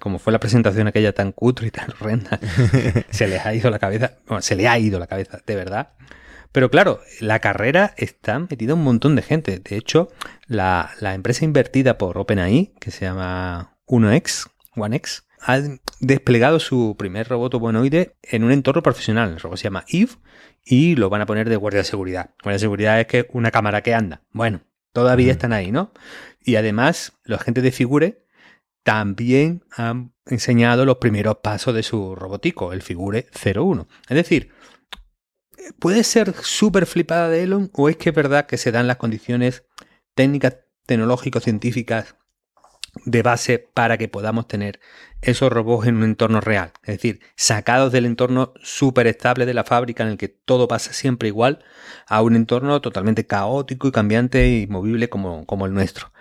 como fue la presentación aquella tan cutre y tan horrenda, se le ha ido la cabeza, bueno, se le ha ido la cabeza, de verdad. Pero claro, la carrera está metida un montón de gente. De hecho, la, empresa invertida por OpenAI, que se llama 1X, OneX, ha desplegado su primer robot humanoide en un entorno profesional. El robot se llama Eve y lo van a poner de guardia de seguridad. Guardia de seguridad es que una cámara que anda. Bueno, todavía están ahí, ¿no? Y además, los agentes de Figure también han enseñado los primeros pasos de su robotico, el Figure 01. Es decir, puede ser súper flipada de Elon o es que es verdad que se dan las condiciones técnicas, tecnológicas, científicas de base para que podamos tener esos robots en un entorno real. Es decir, sacados del entorno súper estable de la fábrica en el que todo pasa siempre igual a un entorno totalmente caótico y cambiante y movible como, el nuestro.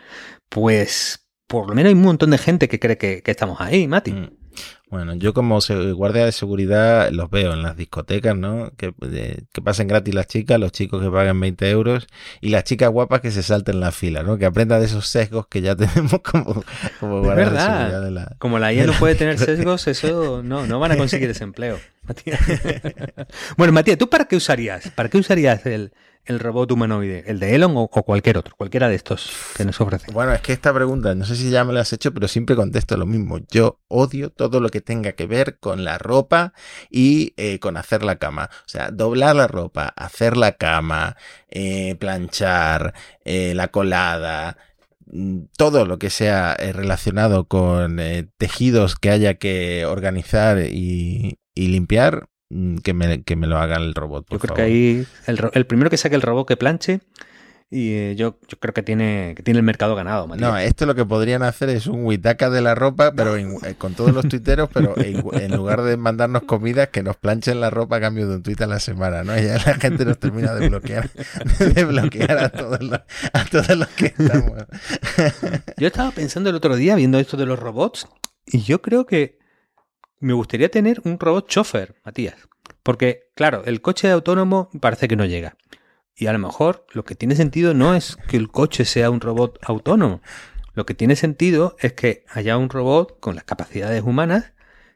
Pues por lo menos hay un montón de gente que cree que, estamos ahí, Mati. Mm. Bueno, yo como guardia de seguridad los veo en las discotecas, ¿no? Que, que, pasen gratis las chicas, los chicos que pagan 20 euros y las chicas guapas que se salten la fila, ¿no? Que aprendan de esos sesgos que ya tenemos como, como guardia de seguridad. De la, como la IA no puede tener sesgos, eso no, no van a conseguir desempleo. bueno, Matías, ¿tú para qué usarías? ¿Para qué usarías el, el robot humanoide? ¿El de Elon o, cualquier otro? Cualquiera de estos que nos ofrece. Bueno, es que esta pregunta, no sé si ya me la has hecho, pero siempre contesto lo mismo. Yo odio todo lo que tenga que ver con la ropa y eh, con hacer la cama. O sea, doblar la ropa, hacer la cama, eh, planchar, eh, la colada, mm, todo lo que sea relacionado con tejidos que haya que organizar y, limpiar, que me, que me lo haga el robot. yo creo que ahí el, primero que saque el robot que planche y eh, yo, yo, creo que tiene, que tiene el mercado ganado. No, esto lo que podrían hacer es un huitaca de la ropa, pero eh, con todos los tuiteros, pero en, lugar de mandarnos comidas, que nos planchen la ropa a cambio de un tuit a la semana, ¿no? Y ya la gente nos termina de bloquear, de bloquear a todos los, a todos los que estamos. Yo estaba pensando el otro día, viendo esto de los robots, y yo creo que me gustaría tener un robot chofer, Matías. Porque, claro, el coche autónomo parece que no llega. Y a lo mejor lo que tiene sentido no es que el coche sea un robot autónomo. Lo que tiene sentido es que haya un robot con las capacidades humanas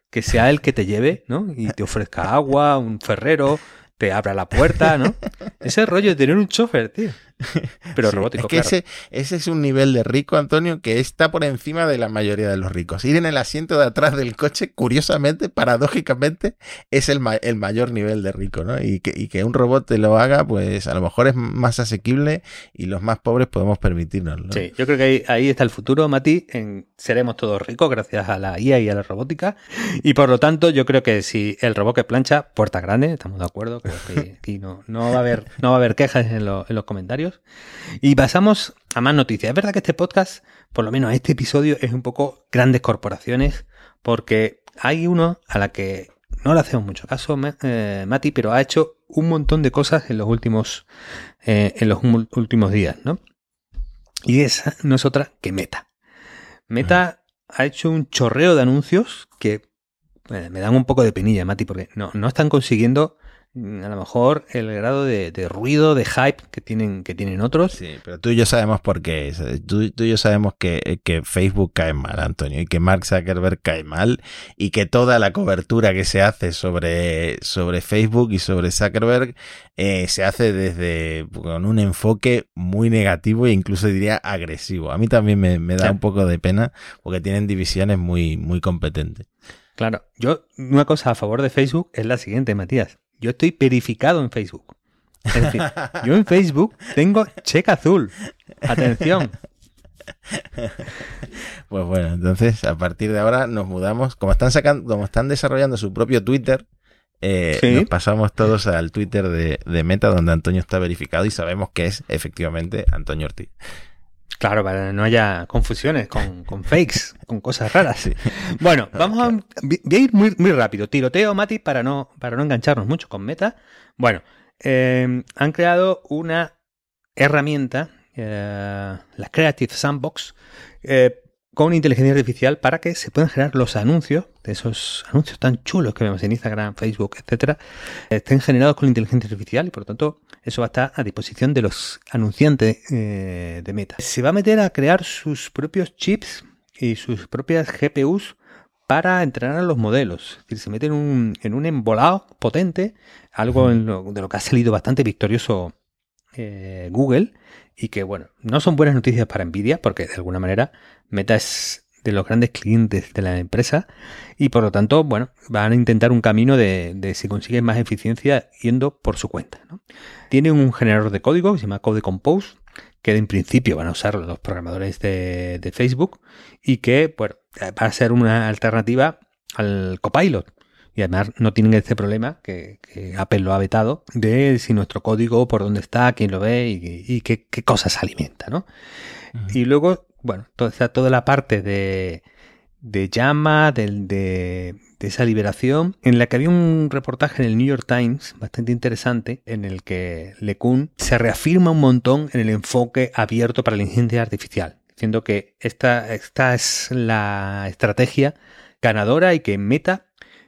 que sea el que te lleve, ¿no? Y te ofrezca agua, un ferrero, te abra la puerta, ¿no? Ese rollo de tener un chofer, tío. Pero robótico. Es que ese, ese, es un nivel de rico, Antonio, que está por encima de la mayoría de los ricos. Ir en el asiento de atrás del coche, curiosamente, paradójicamente, es el, el mayor nivel de rico, ¿no? Y que, y que, un robot te lo haga, pues a lo mejor es más asequible y los más pobres podemos permitirnos. Sí, yo creo que ahí, está el futuro, Mati. En, seremos todos ricos gracias a la IA y a la robótica. Y por lo tanto, yo creo que si el robot que plancha, puerta grande, estamos de acuerdo, creo que aquí no, no, va, a haber, no va a haber quejas en, en los comentarios. Y pasamos a más noticias. Es verdad que este podcast, por lo menos este episodio, es un poco grandes corporaciones, porque hay uno a la que no le hacemos mucho caso, eh, Mati, pero ha hecho un montón de cosas en los últimos, eh, en los últimos días, ¿no? Y esa no es otra que Meta. Meta ha hecho un chorreo de anuncios que me dan un poco de penilla, Mati, porque no, no están consiguiendo a lo mejor el grado de, ruido, de hype que tienen, que tienen otros. Sí, pero tú y yo sabemos por qué. Tú, tú y yo sabemos que, que, Facebook cae mal, Antonio, y que Mark Zuckerberg cae mal, y que toda la cobertura que se hace sobre, sobre Facebook y sobre Zuckerberg eh, se hace desde con un enfoque muy negativo e incluso diría agresivo. A mí también me, me da un poco de pena porque tienen divisiones muy, muy competentes. Claro, yo una cosa a favor de Facebook es la siguiente, Matías yo estoy verificado en Facebook. Es decir, yo en Facebook tengo cheque azul. Atención. Pues bueno, entonces a partir de ahora nos mudamos. Como están sacando, como están desarrollando su propio Twitter, eh, nos pasamos todos al Twitter de, de, Meta, donde Antonio está verificado y sabemos que es efectivamente Antonio Ortiz. Claro, para que no haya confusiones con, fakes, con cosas raras. Bueno, vamos a, voy a ir muy, muy rápido. Tiroteo, Mati, para no, para no engancharnos mucho con Meta. Bueno, eh, han creado una herramienta, eh, la Creative Sandbox, eh, con inteligencia artificial para que se puedan generar los anuncios, de esos anuncios tan chulos que vemos en Instagram, Facebook, etcétera, estén generados con inteligencia artificial y por lo tanto eso va a estar a disposición de los anunciantes eh, de Meta. Se va a meter a crear sus propios chips y sus propias GPUs para entrenar a los modelos. Es decir, se mete en un, en un embolado potente, algo de lo que ha salido bastante victorioso eh, Google y que, bueno, no son buenas noticias para Nvidia porque de alguna manera Meta es de los grandes clientes de la empresa y por lo tanto, bueno, van a intentar un camino de, si consiguen más eficiencia yendo por su cuenta. Tiene un generador de código que se llama Code Compose que en principio van a usar los programadores de, de Facebook y que bueno, va a ser una alternativa al Copilot. Y además no tienen este problema que, Apple lo ha vetado de si nuestro código por dónde está, quién lo ve y, qué, cosas alimenta, ¿no? Y luego, bueno, toda, toda la parte de, de llama, de, de, esa liberación, en la que había un reportaje en el New York Times bastante interesante, en el que LeCun se reafirma un montón en el enfoque abierto para la inteligencia artificial, diciendo que esta, esta es la estrategia ganadora y que Meta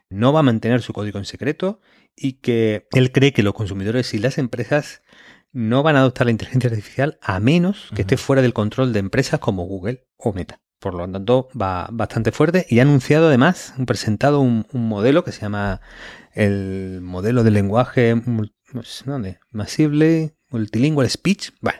no va a mantener su código en secreto y que él cree que los consumidores y las empresas no van a adoptar la inteligencia artificial a menos que esté fuera del control de empresas como Google o Meta. Por lo tanto, va bastante fuerte y ha anunciado además, ha presentado un, modelo que se llama el modelo de lenguaje ¿dónde? Massive Multilingual Speech. Bueno,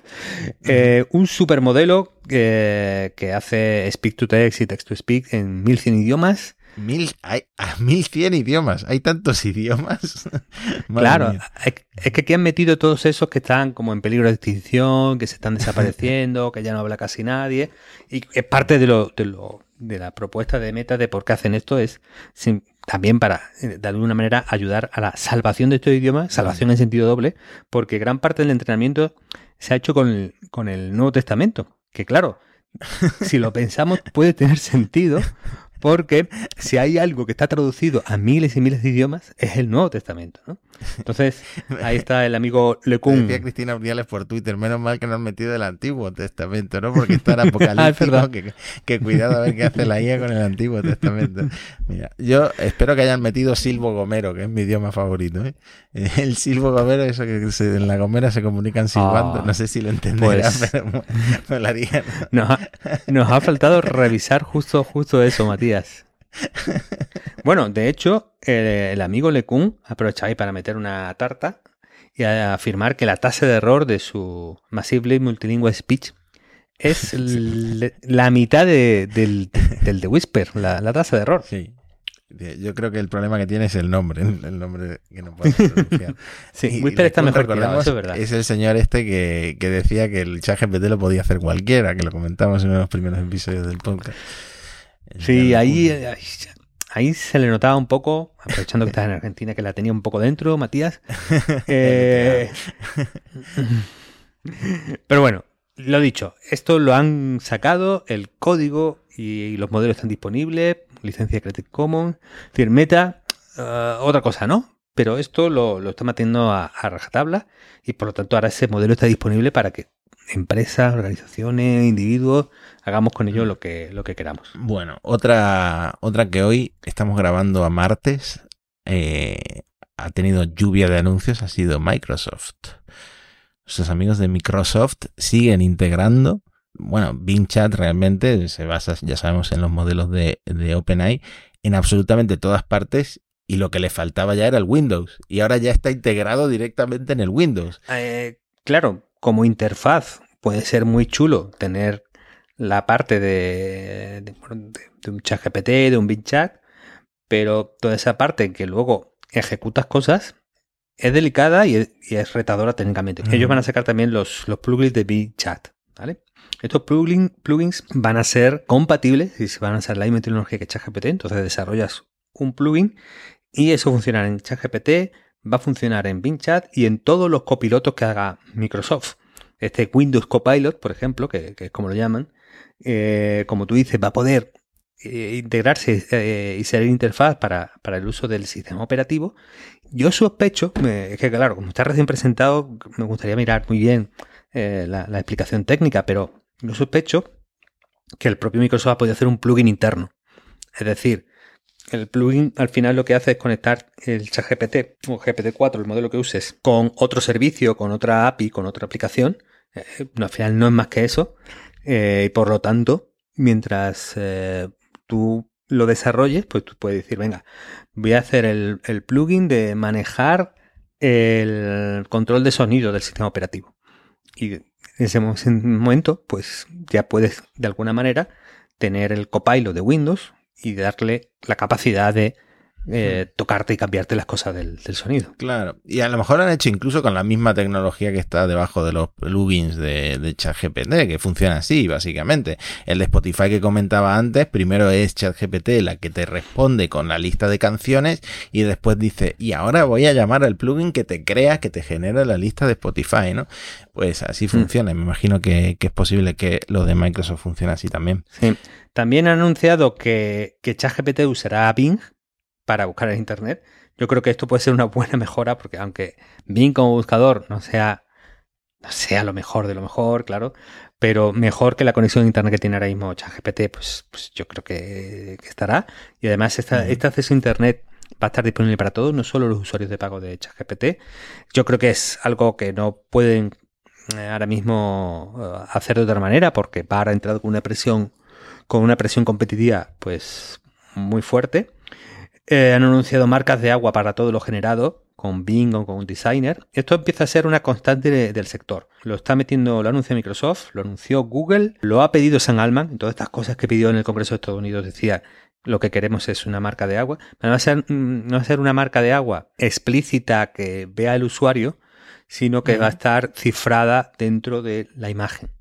eh, un supermodelo que, que hace speak to text y text to speak en 1100 idiomas Mil, hay, a 1100 idiomas, hay tantos idiomas. claro, es que aquí han metido todos esos que están como en peligro de extinción, que se están desapareciendo, que ya no habla casi nadie. Y es parte de, lo, de, lo, de la propuesta de Meta de por qué hacen esto, es también para, eh, de alguna manera, ayudar a la salvación de estos idiomas, salvación en sentido doble, porque gran parte del entrenamiento se ha hecho con el, con el Nuevo Testamento. Que claro, si lo pensamos puede tener sentido porque si hay algo que está traducido a miles y miles de idiomas, es el Nuevo Testamento, ¿no? Entonces, ahí está el amigo Lecun. Decía Cristina Urdiales por Twitter, menos mal que no han metido el Antiguo Testamento, ¿no? Porque está en ah, apocalíptico, que, que, cuidado a ver qué hace la IA con el Antiguo Testamento. Mira, yo espero que hayan metido Silvo Gomero, que es mi idioma favorito, ¿eh? El Silvo Gomero, eso que en la Gomera se comunican silbando, ah, no sé si lo entenderá, pues, pero me lo haría. Nos ha, nos ha faltado revisar justo, justo eso, Matías. Bueno, de hecho, el, amigo Lecun aprovecha ahí para meter una tarta y afirmar que la tasa de error de su Massively Multilingual Speech es la mitad del, de Whisper, la, tasa de error. Sí. Yo creo que el problema que tiene es el nombre, el nombre que no puede pronunciar. sí, Whisper está mejor tirado, eso es verdad. Es el señor este que, que decía que el chat GPT lo podía hacer cualquiera, que lo comentamos en uno de los primeros episodios del podcast. Sí, ahí, ahí, se le notaba un poco, aprovechando que estás en Argentina, que la tenía un poco dentro, Matías. Eh, pero bueno, lo dicho, esto lo han sacado, el código y los modelos están disponibles, licencia Creative Commons, decir, Meta, eh, otra cosa, ¿no? Pero esto lo, lo está manteniendo a, a rajatabla y por lo tanto ahora ese modelo está disponible para que empresas, organizaciones, individuos, hagamos con ello lo que, lo que queramos. Bueno, otra, otra que hoy estamos grabando a martes, eh, ha tenido lluvia de anuncios, ha sido Microsoft. Nuestros amigos de Microsoft siguen integrando. Bueno, Bing Chat realmente se basa, ya sabemos, en los modelos de, de OpenAI en absolutamente todas partes y lo que le faltaba ya era el Windows. Y ahora ya está integrado directamente en el Windows. Eh, claro, como interfaz puede ser muy chulo tener la parte de, de, un chat GPT, de un Bing Chat, pero toda esa parte que luego ejecutas cosas es delicada y es, retadora técnicamente. Ellos van a sacar también los, los plugins de Bing Chat, ¿vale? Estos plugins van a ser compatibles y se van a usar la misma tecnología que ChatGPT. Entonces desarrollas un plugin y eso funcionará en ChatGPT, va a funcionar en Bing Chat y en todos los copilotos que haga Microsoft. Este Windows Copilot, por ejemplo, que, es como lo llaman, eh, como tú dices, va a poder eh, integrarse eh, y ser interfaz para, el uso del sistema operativo. Yo sospecho, es que claro, como está recién presentado, me gustaría mirar muy bien la, la explicación técnica, pero yo sospecho que el propio Microsoft ha podido hacer un plugin interno. Es decir, el plugin al final lo que hace es conectar el chat GPT o GPT-4, el modelo que uses, con otro servicio, con otra API, con otra aplicación. Eh, al final no es más que eso. Eh, y por lo tanto, mientras eh, tú lo desarrolles, pues tú puedes decir, venga, voy a hacer el, el plugin de manejar el control de sonido del sistema operativo. Y en ese momento, pues ya puedes de alguna manera tener el copilot de Windows y darle la capacidad de eh, tocarte y cambiarte las cosas del, sonido. Claro, y a lo mejor han hecho incluso con la misma tecnología que está debajo de los plugins de, de ChatGPT, que funciona así, básicamente. El de Spotify que comentaba antes, primero es ChatGPT la que te responde con la lista de canciones y después dice, y ahora voy a llamar al plugin que te crea, que te genera la lista de Spotify, ¿no? Pues así mm. funciona. Me imagino que, es posible que lo de Microsoft funcione así también. Sí. También han anunciado que, que ChatGPT usará Bing para buscar en Internet. Yo creo que esto puede ser una buena mejora porque aunque Bing como buscador no sea, no sea lo mejor de lo mejor, claro, pero mejor que la conexión a Internet que tiene ahora mismo ChatGPT, pues, pues yo creo que, estará. Y además esta, este acceso a Internet va a estar disponible para todos, no solo los usuarios de pago de ChatGPT. Yo creo que es algo que no pueden eh, ahora mismo eh, hacer de otra manera porque va a entrar con una presión con una presión competitiva pues muy fuerte eh, han anunciado marcas de agua para todo lo generado, con Bing o con un designer. Esto empieza a ser una constante del sector. Lo está metiendo, lo anuncia Microsoft, lo anunció Google, lo ha pedido San Alman, todas estas cosas que pidió en el Congreso de Estados Unidos decía lo que queremos es una marca de agua. No va a ser, mm, no va a ser una marca de agua explícita que vea el usuario, sino que va a estar cifrada dentro de la imagen.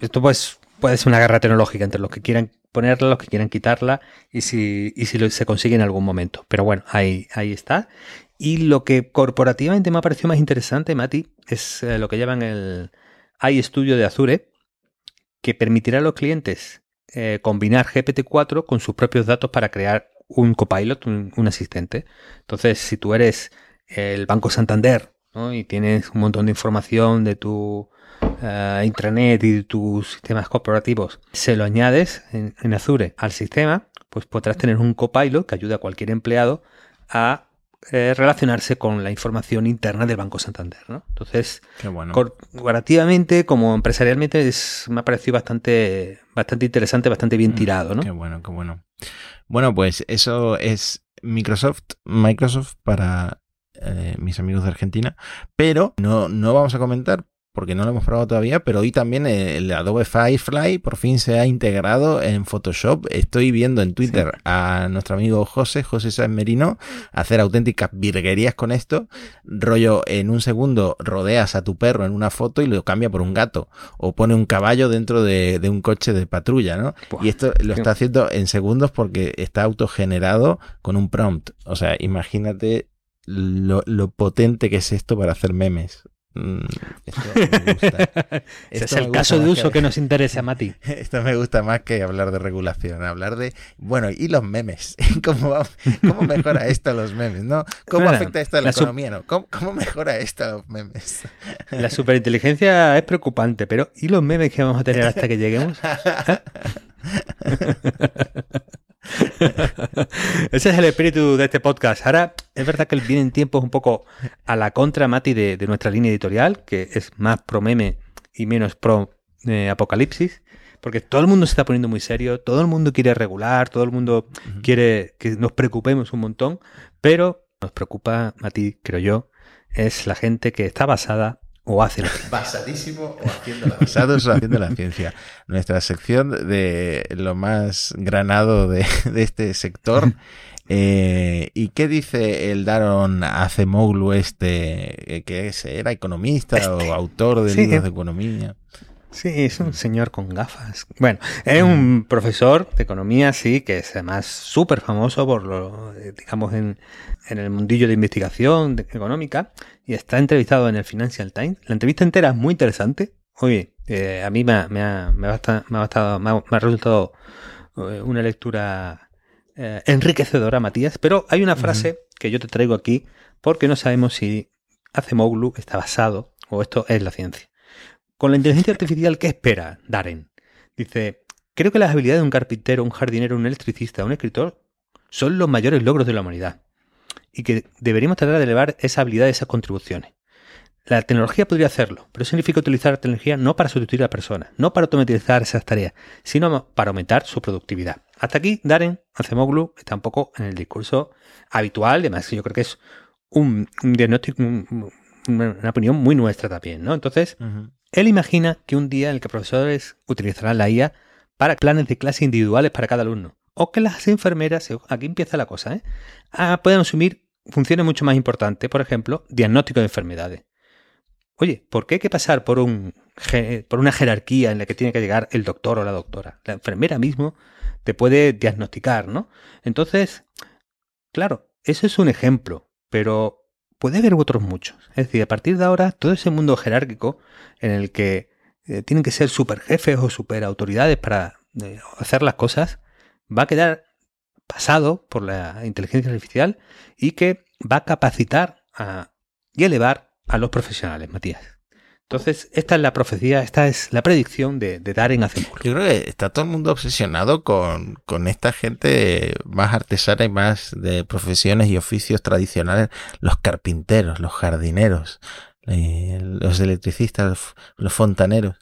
Esto pues puede ser una guerra tecnológica entre los que quieran ponerla, los que quieran quitarla y si, y si se consigue en algún momento. Pero bueno, ahí, ahí está. Y lo que corporativamente me ha parecido más interesante, Mati, es eh, lo que llaman el iStudio de Azure, que permitirá a los clientes eh, combinar GPT-4 con sus propios datos para crear un copilot, un, asistente. Entonces, si tú eres el Banco Santander y tienes un montón de información de tu uh, intranet y tus sistemas corporativos, se lo añades en, Azure al sistema, pues podrás tener un copilot que ayude a cualquier empleado a eh, relacionarse con la información interna del Banco Santander. ¿no? Entonces, corporativamente, como empresarialmente, es, me ha parecido bastante, bastante interesante, bastante bien mm, tirado. ¿no? Qué bueno, qué bueno. Bueno, pues eso es Microsoft, Microsoft para eh, mis amigos de Argentina, pero no, no vamos a comentar porque no lo hemos probado todavía, pero hoy también el Adobe Firefly por fin se ha integrado en Photoshop. Estoy viendo en Twitter a nuestro amigo José, José San Merino, hacer auténticas virguerías con esto. Rollo, en un segundo rodeas a tu perro en una foto y lo cambia por un gato. O pone un caballo dentro de, un coche de patrulla, ¿no? y esto lo está haciendo en segundos porque está autogenerado con un prompt. O sea, imagínate lo, lo potente que es esto para hacer memes Mm, Ese es el caso de uso que, nos interesa, Mati. Esto me gusta más que hablar de regulación, hablar de, bueno, y los memes. ¿Cómo, cómo mejora esto a los memes? ¿no? ¿Cómo afecta esto a la, economía? ¿no? ¿Cómo, mejora esto a los memes? La superinteligencia es preocupante, pero ¿y los memes que vamos a tener hasta que lleguemos? Ese es el espíritu de este podcast. Ahora, es verdad que vienen tiempos un poco a la contra, Mati, de, nuestra línea editorial, que es más pro meme y menos pro eh, apocalipsis, porque todo el mundo se está poniendo muy serio, todo el mundo quiere regular, todo el mundo quiere que nos preocupemos un montón, pero nos preocupa, Mati, creo yo, es la gente que está basada o hace Basadísimo o haciendo la Basados o haciendo la ciencia. Nuestra sección de lo más granado de, este sector. Eh, ¿Y qué dice el Daron Acemoglu este, que es, era economista o este. autor de libros de economía? Sí, es un señor con gafas. Bueno, es un profesor de economía, sí, que es además súper famoso por lo, digamos, en, el mundillo de investigación económica y está entrevistado en el Financial Times. La entrevista entera es muy interesante. Oye, eh, a mí me ha, me, ha, me, ha me, ha me, ha, resultado eh, una lectura eh, enriquecedora, Matías, pero hay una frase que yo te traigo aquí porque no sabemos si Acemoglu está basado o esto es la ciencia. Con la inteligencia artificial, ¿qué espera Darren? Dice, creo que las habilidades de un carpintero, un jardinero, un electricista, un escritor son los mayores logros de la humanidad y que deberíamos tratar de elevar esa habilidad, esas contribuciones. La tecnología podría hacerlo, pero significa utilizar la tecnología no para sustituir a la persona, no para automatizar esas tareas, sino para aumentar su productividad. Hasta aquí, Darren Acemoglu está un poco en el discurso habitual, además yo creo que es un, diagnóstico, una opinión muy nuestra también, ¿no? Entonces, él imagina que un día en el que profesores utilizarán la IA para planes de clase individuales para cada alumno. O que las enfermeras, aquí empieza la cosa, ¿eh? Ah, pueden asumir funciones mucho más importantes, por ejemplo, diagnóstico de enfermedades. Oye, ¿por qué hay que pasar por, un, por una jerarquía en la que tiene que llegar el doctor o la doctora? La enfermera mismo te puede diagnosticar, ¿no? Entonces, claro, eso es un ejemplo, pero puede haber otros muchos. Es decir, a partir de ahora, todo ese mundo jerárquico en el que eh, tienen que ser super jefes o super autoridades para eh, hacer las cosas, va a quedar pasado por la inteligencia artificial y que va a capacitar y elevar a los profesionales, Matías. Entonces, esta es la profecía, esta es la predicción de, de Darren Acemoglu. Yo creo que está todo el mundo obsesionado con, con esta gente más artesana y más de profesiones y oficios tradicionales, los carpinteros, los jardineros, eh, los electricistas, los fontaneros.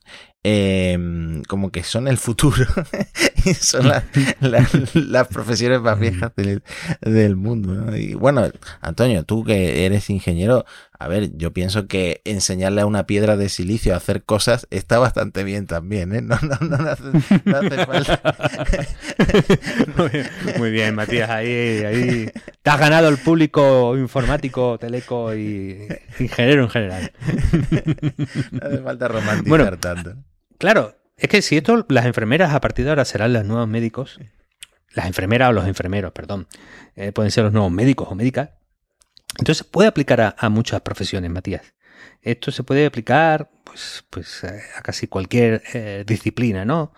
Em, como que son el futuro y son las profesiones más viejas del, mundo. Y bueno, Antonio, tú que eres ingeniero, a ver, yo pienso que enseñarle a una piedra de silicio a hacer cosas está bastante bien también, ¿eh? No, no, no, hace, falta. muy, bien, Matías, ahí, ahí te has ganado el público informático, teleco y ingeniero en general. no hace falta romantizar tanto. Claro, es que si esto, las enfermeras a partir de ahora serán los nuevos médicos, las enfermeras o los enfermeros, perdón, eh, pueden ser los nuevos médicos o médicas, entonces puede aplicar a, muchas profesiones, Matías. Esto se puede aplicar pues, pues eh, a casi cualquier eh, disciplina, ¿no?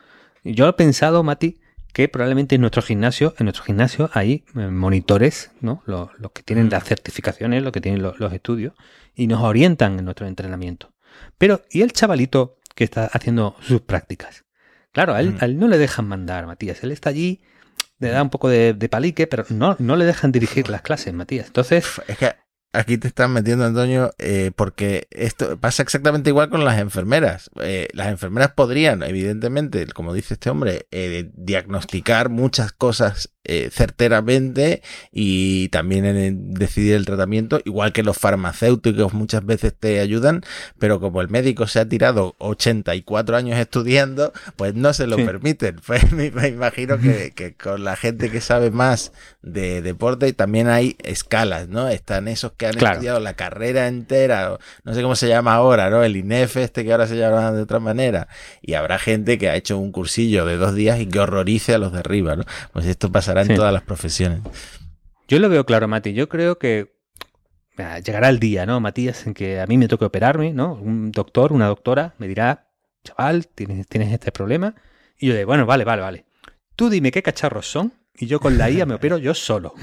Yo he pensado, Mati, que probablemente en nuestro gimnasio, en nuestro gimnasio hay monitores, ¿no? Los, que tienen las certificaciones, los que tienen los, los, estudios, y nos orientan en nuestro entrenamiento. Pero, ¿y el chavalito que está haciendo sus prácticas. Claro, a él, mm. no le dejan mandar, Matías. Él está allí, le da un poco de, palique, pero no, no le dejan dirigir las clases, Matías. Entonces. Es que aquí te están metiendo, Antonio, eh, porque esto pasa exactamente igual con las enfermeras. Eh, las enfermeras podrían, evidentemente, como dice este hombre, eh, diagnosticar muchas cosas eh, certeramente y también en decidir el tratamiento, igual que los farmacéuticos muchas veces te ayudan, pero como el médico se ha tirado 84 años estudiando, pues no se lo permiten. Pues me, imagino que, con la gente que sabe más de deporte también hay escalas, ¿no? Están esos que han estudiado la carrera entera, no sé cómo se llama ahora, ¿no? El INEF este que ahora se llama de otra manera, y habrá gente que ha hecho un cursillo de dos días y que horrorice a los de arriba, ¿no? Pues esto pasa en todas las profesiones. Yo lo veo claro, Mati. Yo creo que llegará el día, ¿no, Matías, en que a mí me toque operarme, ¿no? Un doctor, una doctora me dirá, chaval, tienes, tienes este problema. Y yo de, bueno, vale, vale, vale. Tú dime qué cacharros son y yo con la IA me opero yo solo.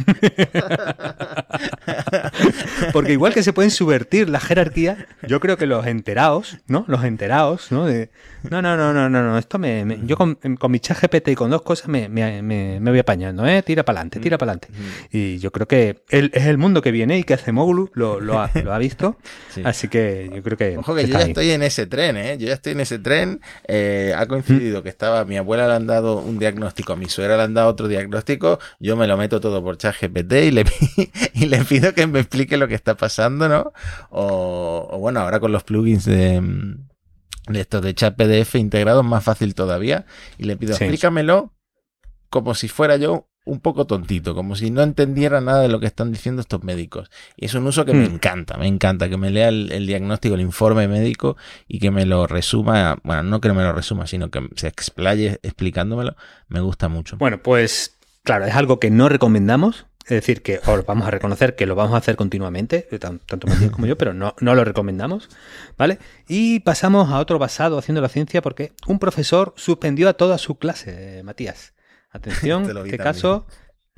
Porque igual que se pueden subvertir la jerarquía, yo creo que los enterados, ¿no? Los enterados, ¿no? De, no, no, no, no, no, no, esto me, yo con, mi chat GPT y con dos cosas me, me, me, voy apañando, ¿eh? Tira para adelante, tira para adelante. Y yo creo que es el mundo que viene y que hace Moglu lo, lo, ha, lo ha visto. Así que yo creo que... Ojo que yo ya estoy en ese tren, ¿eh? Yo ya estoy en ese tren. Eh, ha coincidido que estaba, mi abuela le han dado un diagnóstico, a mi suegra le han dado otro diagnóstico, yo me lo meto todo por chat GPT y le, y le pido que me explique lo que está pasando, ¿no? O, bueno, ahora con los plugins de, de estos de chat PDF integrados, más fácil todavía. Y le pido, explícamelo como si fuera yo un poco tontito, como si no entendiera nada de lo que están diciendo estos médicos. Y es un uso que me hmm. encanta, me encanta, que me lea el, diagnóstico, el informe médico y que me lo resuma, bueno, no que me lo resuma, sino que se explaye explicándomelo, me gusta mucho. Bueno, pues claro, es algo que no recomendamos, es decir, que os vamos a reconocer que lo vamos a hacer continuamente, tanto Matías como yo, pero no, no lo recomendamos, ¿vale? Y pasamos a otro basado haciendo la ciencia porque un profesor suspendió a toda su clase, Matías. Atención, qué caso,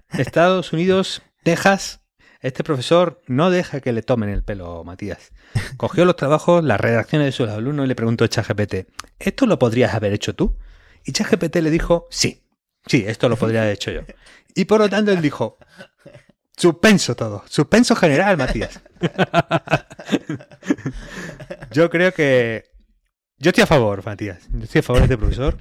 Estados Unidos, Texas, este profesor no deja que le tomen el pelo, Matías. Cogió los trabajos, las redacciones de sus alumnos y le preguntó a ChatGPT, ¿esto lo podrías haber hecho tú? Y ChatGPT le dijo, sí, sí, esto lo podría haber hecho yo. Y por lo tanto él dijo, Suspenso todo. Suspenso general, Matías. yo creo que. Yo estoy a favor, Matías. Yo estoy a favor de este profesor.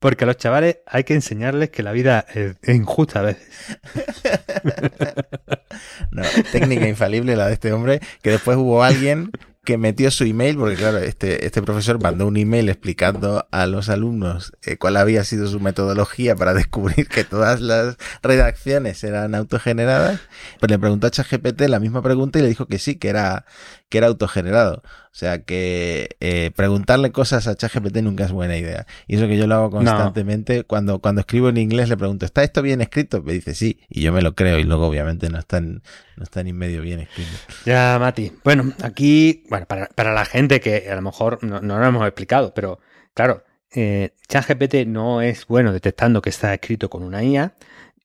Porque a los chavales hay que enseñarles que la vida es, injusta a veces. no, técnica infalible la de este hombre, que después hubo alguien que metió su email, porque claro, este, este profesor mandó un email explicando a los alumnos eh, cuál había sido su metodología para descubrir que todas las redacciones eran autogeneradas. Pues le preguntó a ChatGPT la misma pregunta y le dijo que sí, que era, que era autogenerado. O sea que eh, preguntarle cosas a ChatGPT nunca es buena idea. Y eso que yo lo hago constantemente. Cuando, cuando escribo en inglés le pregunto, ¿está esto bien escrito? Me dice sí, y yo me lo creo, y luego obviamente no está, no está ni medio bien escrito. Ya, Mati. Bueno, aquí, bueno, para, para la gente que a lo mejor no, no lo hemos explicado, pero claro, eh, ChatGPT no es bueno detectando que está escrito con una IA,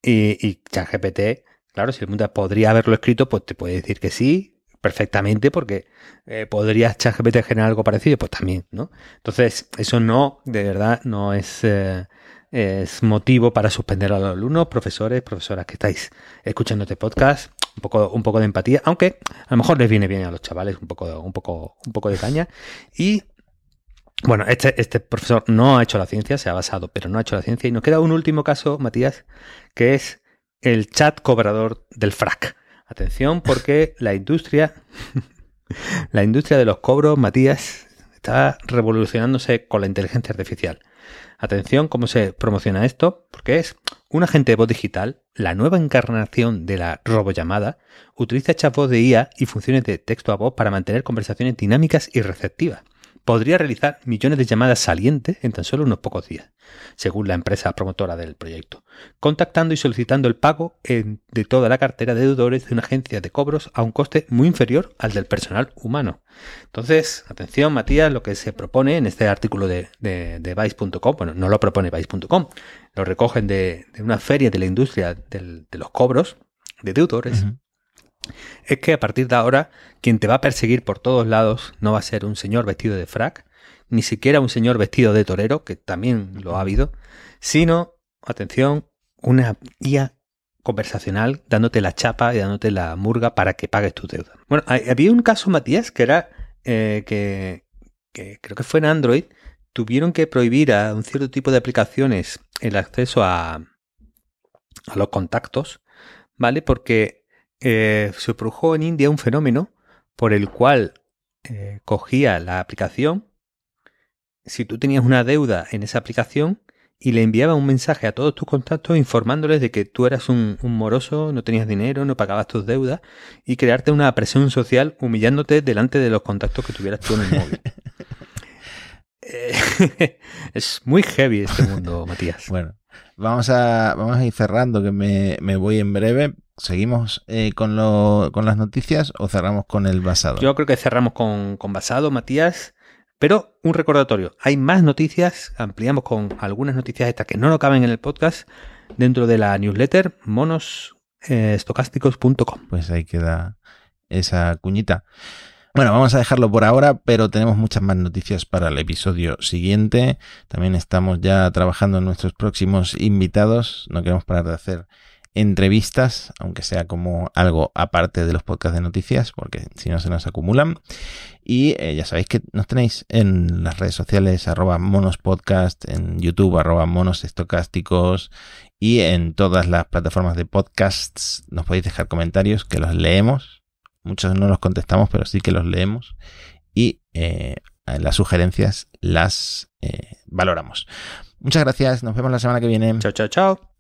y, y ChatGPT, claro, si el mundo podría haberlo escrito, pues te puede decir que sí, perfectamente porque eh, podría ChatGPT generar algo parecido, pues también, ¿no? Entonces, eso no, de verdad, no es, eh, es motivo para suspender a los alumnos, profesores, profesoras que estáis escuchando este podcast, un poco, un poco de empatía, aunque a lo mejor les viene bien a los chavales un poco, un poco, un poco de caña. Y bueno, este, este profesor no ha hecho la ciencia, se ha basado, pero no ha hecho la ciencia. Y nos queda un último caso, Matías, que es el chat cobrador del frac. Atención porque la industria, la industria de los cobros, Matías, está revolucionándose con la inteligencia artificial. Atención cómo se promociona esto, porque es un agente de voz digital, la nueva encarnación de la robollamada, utiliza chatbot de IA y funciones de texto a voz para mantener conversaciones dinámicas y receptivas podría realizar millones de llamadas salientes en tan solo unos pocos días, según la empresa promotora del proyecto, contactando y solicitando el pago de toda la cartera de deudores de una agencia de cobros a un coste muy inferior al del personal humano. Entonces, atención Matías, lo que se propone en este artículo de, de, Vice.com, bueno, no lo propone Vice.com, lo recogen de, una feria de la industria de los cobros de deudores es que a partir de ahora quien te va a perseguir por todos lados no va a ser un señor vestido de frac, ni siquiera un señor vestido de torero, que también lo ha habido, sino, atención, una guía conversacional dándote la chapa y dándote la murga para que pagues tu deuda. Bueno, había un caso, Matías, que era eh, que, creo que fue en Android, tuvieron que prohibir a un cierto tipo de aplicaciones el acceso a, a los contactos, ¿vale? Porque eh, se produjo en India un fenómeno por el cual eh, cogía la aplicación, si tú tenías una deuda en esa aplicación, y le enviaba un mensaje a todos tus contactos informándoles de que tú eras un, moroso, no tenías dinero, no pagabas tus deudas y crearte una presión social humillándote delante de los contactos que tuvieras tú en el móvil. Eh, es muy heavy este mundo, Matías. Bueno, vamos a, vamos a ir cerrando, que me, me voy en breve ¿Seguimos eh, con, lo, con las noticias o cerramos con el basado? Yo creo que cerramos con, con basado, Matías. Pero un recordatorio, hay más noticias, ampliamos con algunas noticias estas que no lo caben en el podcast dentro de la newsletter monosestocásticos.com. Pues ahí queda esa cuñita. Bueno, vamos a dejarlo por ahora, pero tenemos muchas más noticias para el episodio siguiente. También estamos ya trabajando en nuestros próximos invitados. No queremos parar de hacer entrevistas, aunque sea como algo aparte de los podcasts de noticias, porque si no se nos acumulan. Y eh, ya sabéis que nos tenéis en las redes sociales arroba monospodcast, en YouTube arroba monosestocásticos y en todas las plataformas de podcasts nos podéis dejar comentarios que los leemos. Muchos no los contestamos, pero sí que los leemos. Y eh, las sugerencias las eh, valoramos. Muchas gracias, nos vemos la semana que viene. Chao, chao, chao.